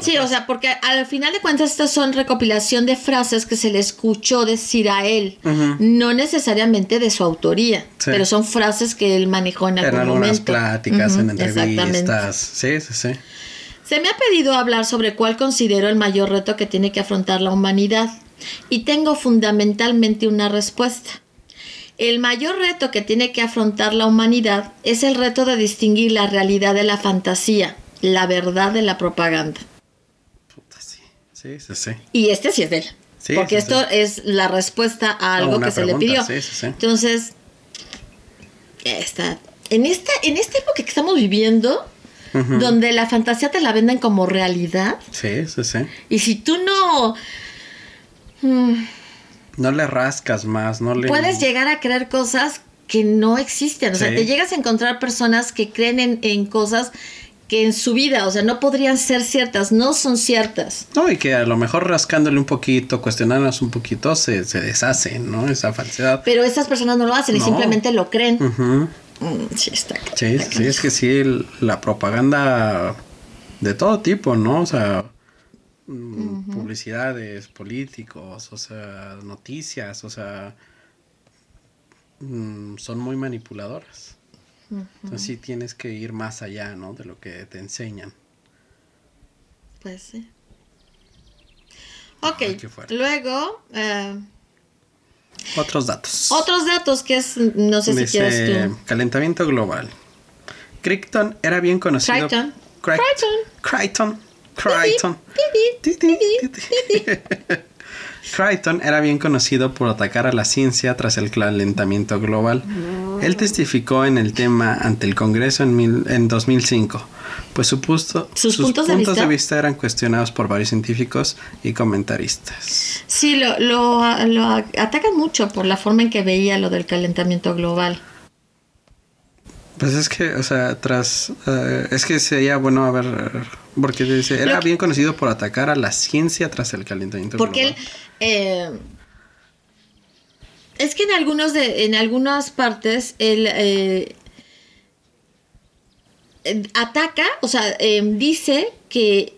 Sí, o sea, porque al final de cuentas estas son recopilación de frases que se le escuchó decir a él, no necesariamente de su autoría, Sí. pero son frases que él manejó en En algún algunas momento. pláticas, Ujú, en entrevistas. Sí, sí, sí. Se me ha pedido hablar sobre cuál considero el mayor reto que tiene que afrontar la humanidad y tengo fundamentalmente una respuesta. El mayor reto que tiene que afrontar la humanidad es el reto de distinguir la realidad de la fantasía, la verdad de la propaganda. Sí. Sí, sí. Y este sí es de él. Sí, porque sí, esto sí. es la respuesta a algo que se le pidió. Entonces, esta, en, esta, en esta época que estamos viviendo, donde la fantasía te la venden como realidad, Sí, sí, sí. y si tú no mm, No le rascas más, no le... puedes llegar a creer cosas que no existen, o sea, te llegas a encontrar personas que creen en, en cosas que en su vida, o sea, no podrían ser ciertas, no son ciertas. No, y que a lo mejor rascándole un poquito, cuestionándolas un poquito, se, se deshace, ¿no? Esa falsedad. Pero estas personas no lo hacen y simplemente lo creen. Mm, sí, está. Sí, sí, es que sí, el- la propaganda de todo tipo, ¿no? O sea, mm, publicidades, políticos, o sea, noticias, o sea, mm, son muy manipuladoras. Entonces sí tienes que ir más allá, ¿no? De lo que te enseñan. Pues sí. Ok, Ay, luego, eh, Otros datos. otros datos que es, no sé si quieres tú. calentamiento global. Crichton era bien conocido. Crichton. Crichton. Crichton. Crichton. Pi, Crichton era bien conocido por atacar a la ciencia tras el calentamiento global. Él testificó en el tema ante el Congreso en, mil- en 2005, pues su puesto- ¿Sus puntos de vista? eran cuestionados por varios científicos y comentaristas. Sí, lo, lo, lo atacan mucho por la forma en que veía lo del calentamiento global. Pues es que, o sea, tras... eh, es que sería bueno a ver... Porque dice, era que- bien conocido por atacar a la ciencia tras el calentamiento Porque él... global. Eh, es que en algunos de, en algunas partes él eh, ataca, o sea, eh, dice que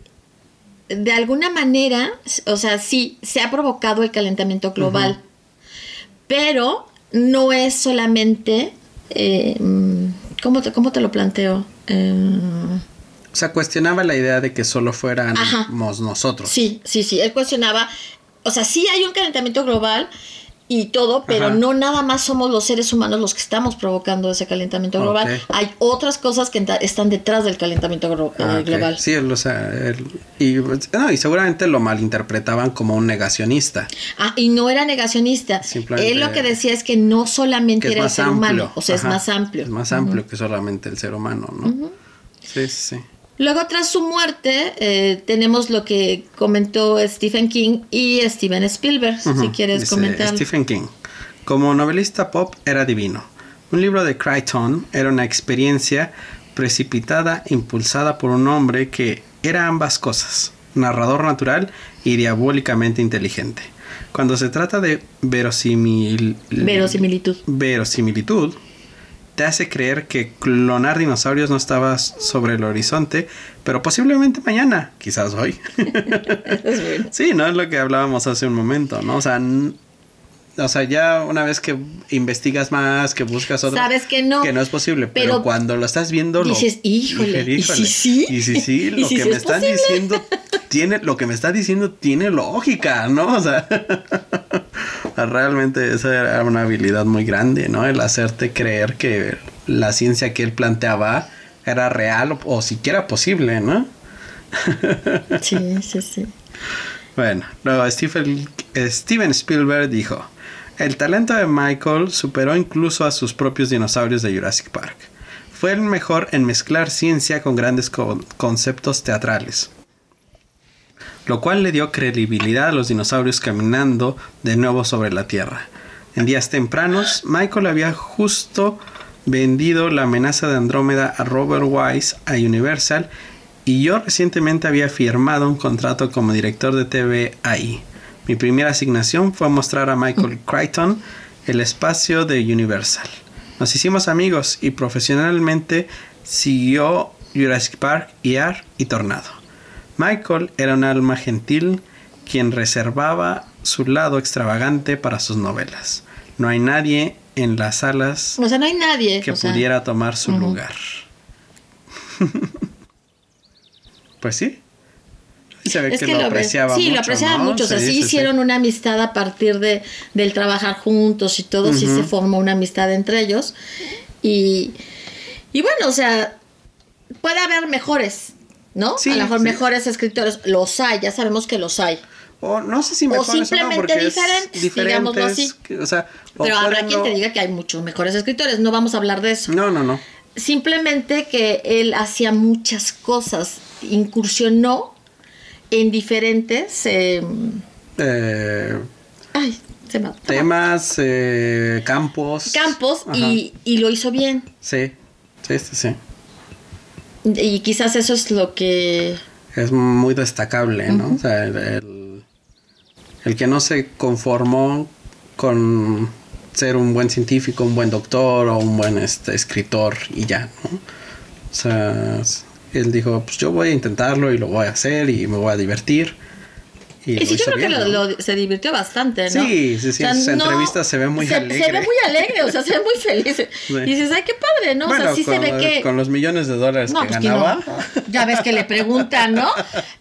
de alguna manera, o sea, sí, se ha provocado el calentamiento global, pero no es solamente, eh, ¿cómo, te, ¿cómo te lo planteo? Eh, O sea, cuestionaba la idea de que solo Ajá. fuéramos nosotros. Sí, sí, sí. Él cuestionaba, o sea, sí hay un calentamiento global y todo, pero Ajá. no nada más somos los seres humanos los que estamos provocando ese calentamiento global. Hay otras cosas que están detrás del calentamiento glo- Ah, eh, ok. global. Sí, él, o sea, él- y, no, y seguramente lo malinterpretaban como un negacionista. Ah, y no era negacionista. Simplemente- Él lo que decía es que no solamente Que era el ser amplio. humano, o sea, Ajá. es más amplio. Es más amplio que solamente el ser humano, ¿no? Sí, sí, sí. Luego, tras su muerte, eh, tenemos lo que comentó Stephen King y Steven Spielberg, si quieres Dice comentar. Stephen King. Como novelista pop era divino. Un libro de Crichton era una experiencia precipitada, impulsada por un hombre que era ambas cosas, narrador natural y diabólicamente inteligente. Cuando se trata de verosimil... Verosimilitud. verosimilitud, te hace creer que clonar dinosaurios no estaba sobre el horizonte, pero posiblemente mañana, quizás hoy. Sí, no es lo que hablábamos hace un momento, ¿no? O sea, o sea, ya una vez que investigas más, que buscas otra, Sabes que no, que no es posible, pero, pero cuando lo estás viendo, lo- dices, híjole, ¿y si sí? y si sí, ¿Y lo si que sí me es están posible? diciendo tiene, lo que me está diciendo tiene lógica, ¿no? O sea, realmente esa era una habilidad muy grande, ¿no? El hacerte creer que la ciencia que él planteaba era real o, o siquiera posible, ¿no? Sí, sí, sí. Bueno, luego Stephen, Steven Spielberg dijo, el talento de Michael superó incluso a sus propios dinosaurios de Jurassic Park. Fue el mejor en mezclar ciencia con grandes co- conceptos teatrales, lo cual le dio credibilidad a los dinosaurios caminando de nuevo sobre la Tierra. En días tempranos, Michael había justo vendido la amenaza de Andrómeda a Robert Wise a Universal y yo recientemente había firmado un contrato como director de TV ahí. Mi primera asignación fue mostrar a Michael Crichton el espacio de Universal. Nos hicimos amigos y profesionalmente siguió Jurassic Park, ER y Tornado. Michael era un alma gentil quien reservaba su lado extravagante para sus novelas. No hay nadie en las salas O sea, no hay nadie. que o sea, pudiera tomar su lugar. pues sí. Se ve es que, que lo, apreciaba sí, mucho. lo apreciaba ¿no? mucho. O sea, sí, sí, sí. hicieron una amistad a partir de, del trabajar juntos y todo. Sí Ujú. se formó una amistad entre ellos. Y, y bueno, o sea, puede haber mejores, ¿no? Sí, a lo mejor sí. mejores escritores. Los hay, ya sabemos que los hay. O no sé si O mejor simplemente porque es diferentes, diferentes, digámoslo así. que- O sea, o Pero habrá quien no- te diga que hay muchos mejores escritores. No vamos a hablar de eso. No, no, no. Simplemente que él hacía muchas cosas. Incursionó en diferentes. eh, Eh, ay, se me temas, eh, campos. campos y, y lo hizo bien. Sí, sí, sí, sí. Y quizás eso es lo que... Es muy destacable, ¿no? O sea, el, el- el que no se conformó con ser un buen científico, un buen doctor o un buen este, escritor y ya, ¿no? O sea, él dijo, pues yo voy a intentarlo y lo voy a hacer y me voy a divertir. Y, sí, yo creo que bien, lo- ¿no? lo- se divirtió bastante, ¿no? Sí, sí, sí, en sus entrevistas se ve muy se, alegre. Se ve muy alegre, o sea, se ve muy feliz. Y dices, ay, qué padre, ¿no? Bueno, o sea, sí con, se ve que... con los millones de dólares No, que pues ganaba. Ya ves que le preguntan, ¿no?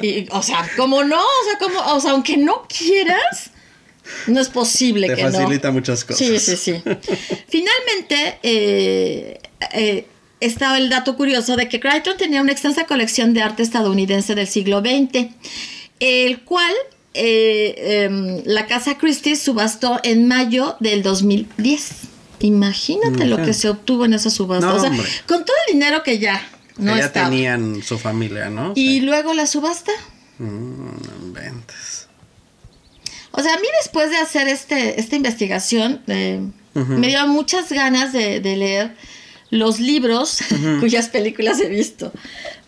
Y, o sea, ¿cómo no? O sea, como, o sea, aunque no quieras, no es posible Te que no. facilita muchas cosas. Sí, sí, sí. Finalmente, eh, eh, estaba el dato curioso de que Crichton tenía una extensa colección de arte estadounidense del siglo XX, el cual eh, em, la casa Christie subastó en mayo del 2010. Imagínate lo que se obtuvo en esa subasta. No, o sea, hombre. con todo el dinero que ya no que ya estaba. tenían su familia, ¿no? Y Sí. luego la subasta. Mm, no inventes. O sea, a mí después de hacer este, esta investigación, eh, me dio muchas ganas de, de leer los libros cuyas películas he visto.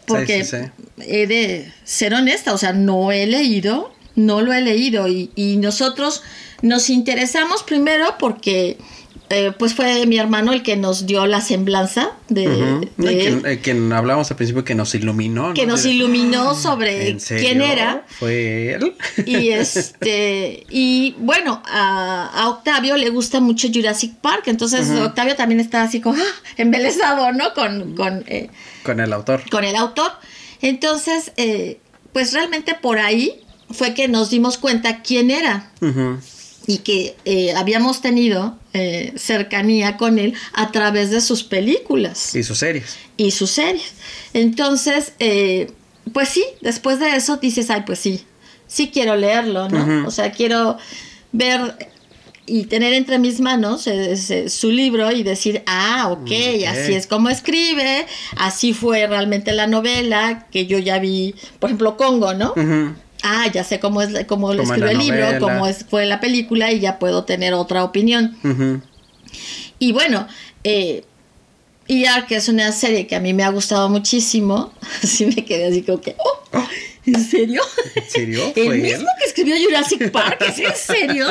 Porque sí, sí. he de ser honesta, o sea, no he leído, no lo he leído. Y, y nosotros nos interesamos primero porque eh, pues fue mi hermano el que nos dio la semblanza de, quien, eh, quien hablábamos al principio que nos iluminó. que ¿no? nos Así de, iluminó sobre ¿En serio? quién era. ¿Fue él? Y este, y bueno, a, a Octavio le gusta mucho Jurassic Park, entonces Octavio también está así como ¡ah! embelesado, ¿no? Con, con, eh, Con el autor. con el autor. Entonces, eh, pues realmente por ahí fue que nos dimos cuenta quién era y que eh, habíamos tenido eh, cercanía con él a través de sus películas Y sus series. y sus series. Entonces, eh, pues sí, después de eso dices, ay, pues sí, sí quiero leerlo, ¿no? O sea, quiero ver y tener entre mis manos ese- su libro y decir, ah, ok, Ok. así es como escribe, así fue realmente la novela, que yo ya vi, por ejemplo, Congo, ¿no? Ah, ya sé cómo es cómo Como escribió el libro, cómo es, fue la película y ya puedo tener otra opinión. Y bueno, eh, ER, que es una serie que a mí me ha gustado muchísimo, así me quedé así como que, oh, ¿en serio? ¿En serio? El ¿Fue él? mismo que escribió Jurassic Park, ¿es en serio?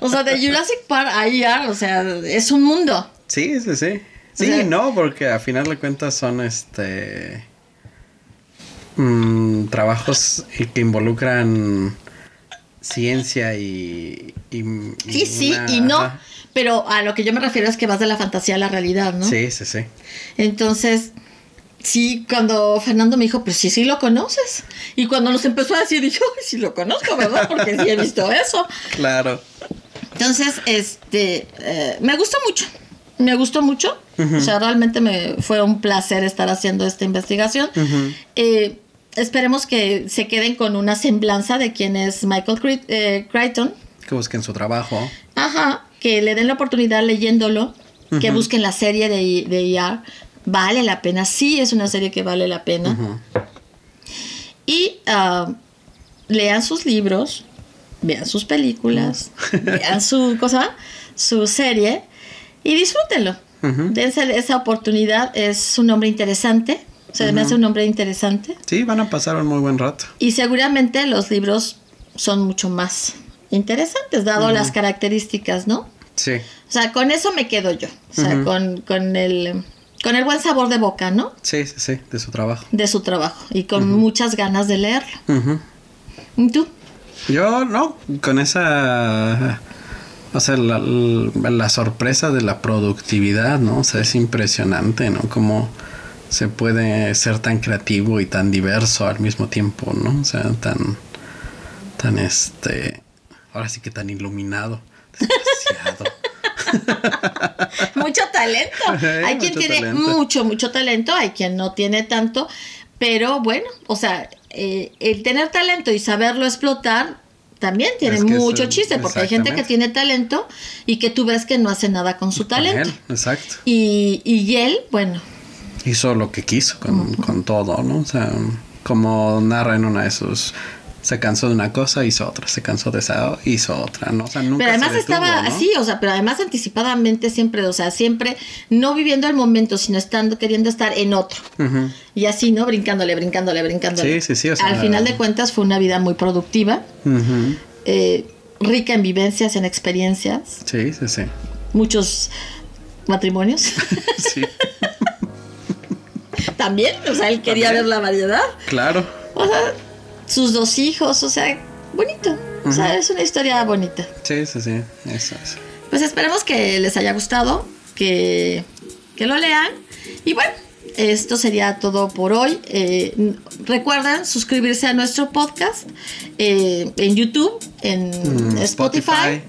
O sea, de Jurassic Park a ER, o sea, es un mundo. Sí, sí, sí. Sí, O sea- no, porque a final de cuentas son este mm, trabajos que involucran ciencia y, y- y Sí, sí una- y no, ajá. pero a lo que yo me refiero es que vas de la fantasía a la realidad, ¿no? Sí, sí, sí. Entonces, sí, cuando Fernando me dijo, pues sí, sí lo conoces. Y cuando nos empezó a decir, dije, "Ay, sí lo conozco, ¿verdad? Porque sí he visto eso. Claro. Entonces, este, eh, me gustó mucho. Me gustó mucho. O sea, realmente me fue un placer estar haciendo esta investigación. Eh, esperemos que se queden con una semblanza de quién es Michael eh, Crichton. Que busquen su trabajo. Ajá, que le den la oportunidad leyéndolo, que busquen la serie de, de ER. Vale la pena, sí es una serie que vale la pena. Y ah, lean sus libros, vean sus películas, vean su cosa, su serie y disfrútenlo. Dense esa oportunidad, es un hombre interesante, se me hace un hombre interesante Sí, van a pasar un muy buen rato. y seguramente los libros son mucho más interesantes, dado las características, ¿no? Sí. O sea, con eso me quedo yo, o sea, con, con el, con el buen sabor de boca, ¿no? Sí, sí, sí, de su trabajo. De su trabajo y con muchas ganas de leerlo. ¿Y tú? Yo no, con esa... O sea, la, la sorpresa de la productividad, ¿no? O sea, es impresionante, ¿no? Cómo se puede ser tan creativo y tan diverso al mismo tiempo, ¿no? O sea, tan... Tan este... Ahora sí que tan iluminado. Desgraciado. mucho talento. Eh, Hay quien tiene talento. mucho, mucho talento, hay quien no tiene tanto, pero bueno, o sea, eh, el tener talento y saberlo explotar también tiene Es que mucho chiste, porque hay gente que tiene talento y que tú ves que no hace nada con su Con talento. él, exacto. Y, y él, bueno, Hizo lo que quiso con, con todo, ¿no? O sea, como narra en una de sus... Se cansó de una cosa, hizo otra. Se cansó de esa, hizo otra, ¿no? O sea, nunca pero además se detuvo, estaba ¿no? así, o sea, pero además anticipadamente siempre, o sea, siempre no viviendo el momento, sino estando queriendo estar en otro. Y así, ¿no? Brincándole, brincándole, brincándole. Sí, sí, sí, o sea- Al final de cuentas fue una vida muy productiva. Eh, rica en vivencias, en experiencias, Sí, sí, sí. muchos matrimonios Sí, también, o sea, él quería También. ver la variedad, claro. o sea, sus dos hijos, o sea, bonito. O sea, es una historia bonita. Sí, sí, sí. Eso. Pues esperemos que les haya gustado, que, que lo lean. Y bueno, esto sería todo por hoy. Eh, recuerden suscribirse a nuestro podcast eh, en YouTube, en Mm, Spotify. Spotify.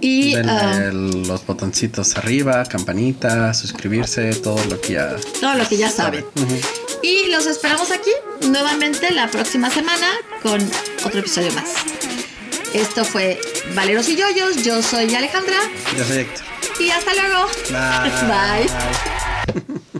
Y Denle ah, los botoncitos arriba, campanita, suscribirse, todo lo que ya todo lo que ya saben. Ujú. Y los esperamos aquí nuevamente la próxima semana con otro episodio más. Esto fue Valeros y Yoyos. Yo soy Alejandra. Yo soy Héctor. Y hasta luego. Bye.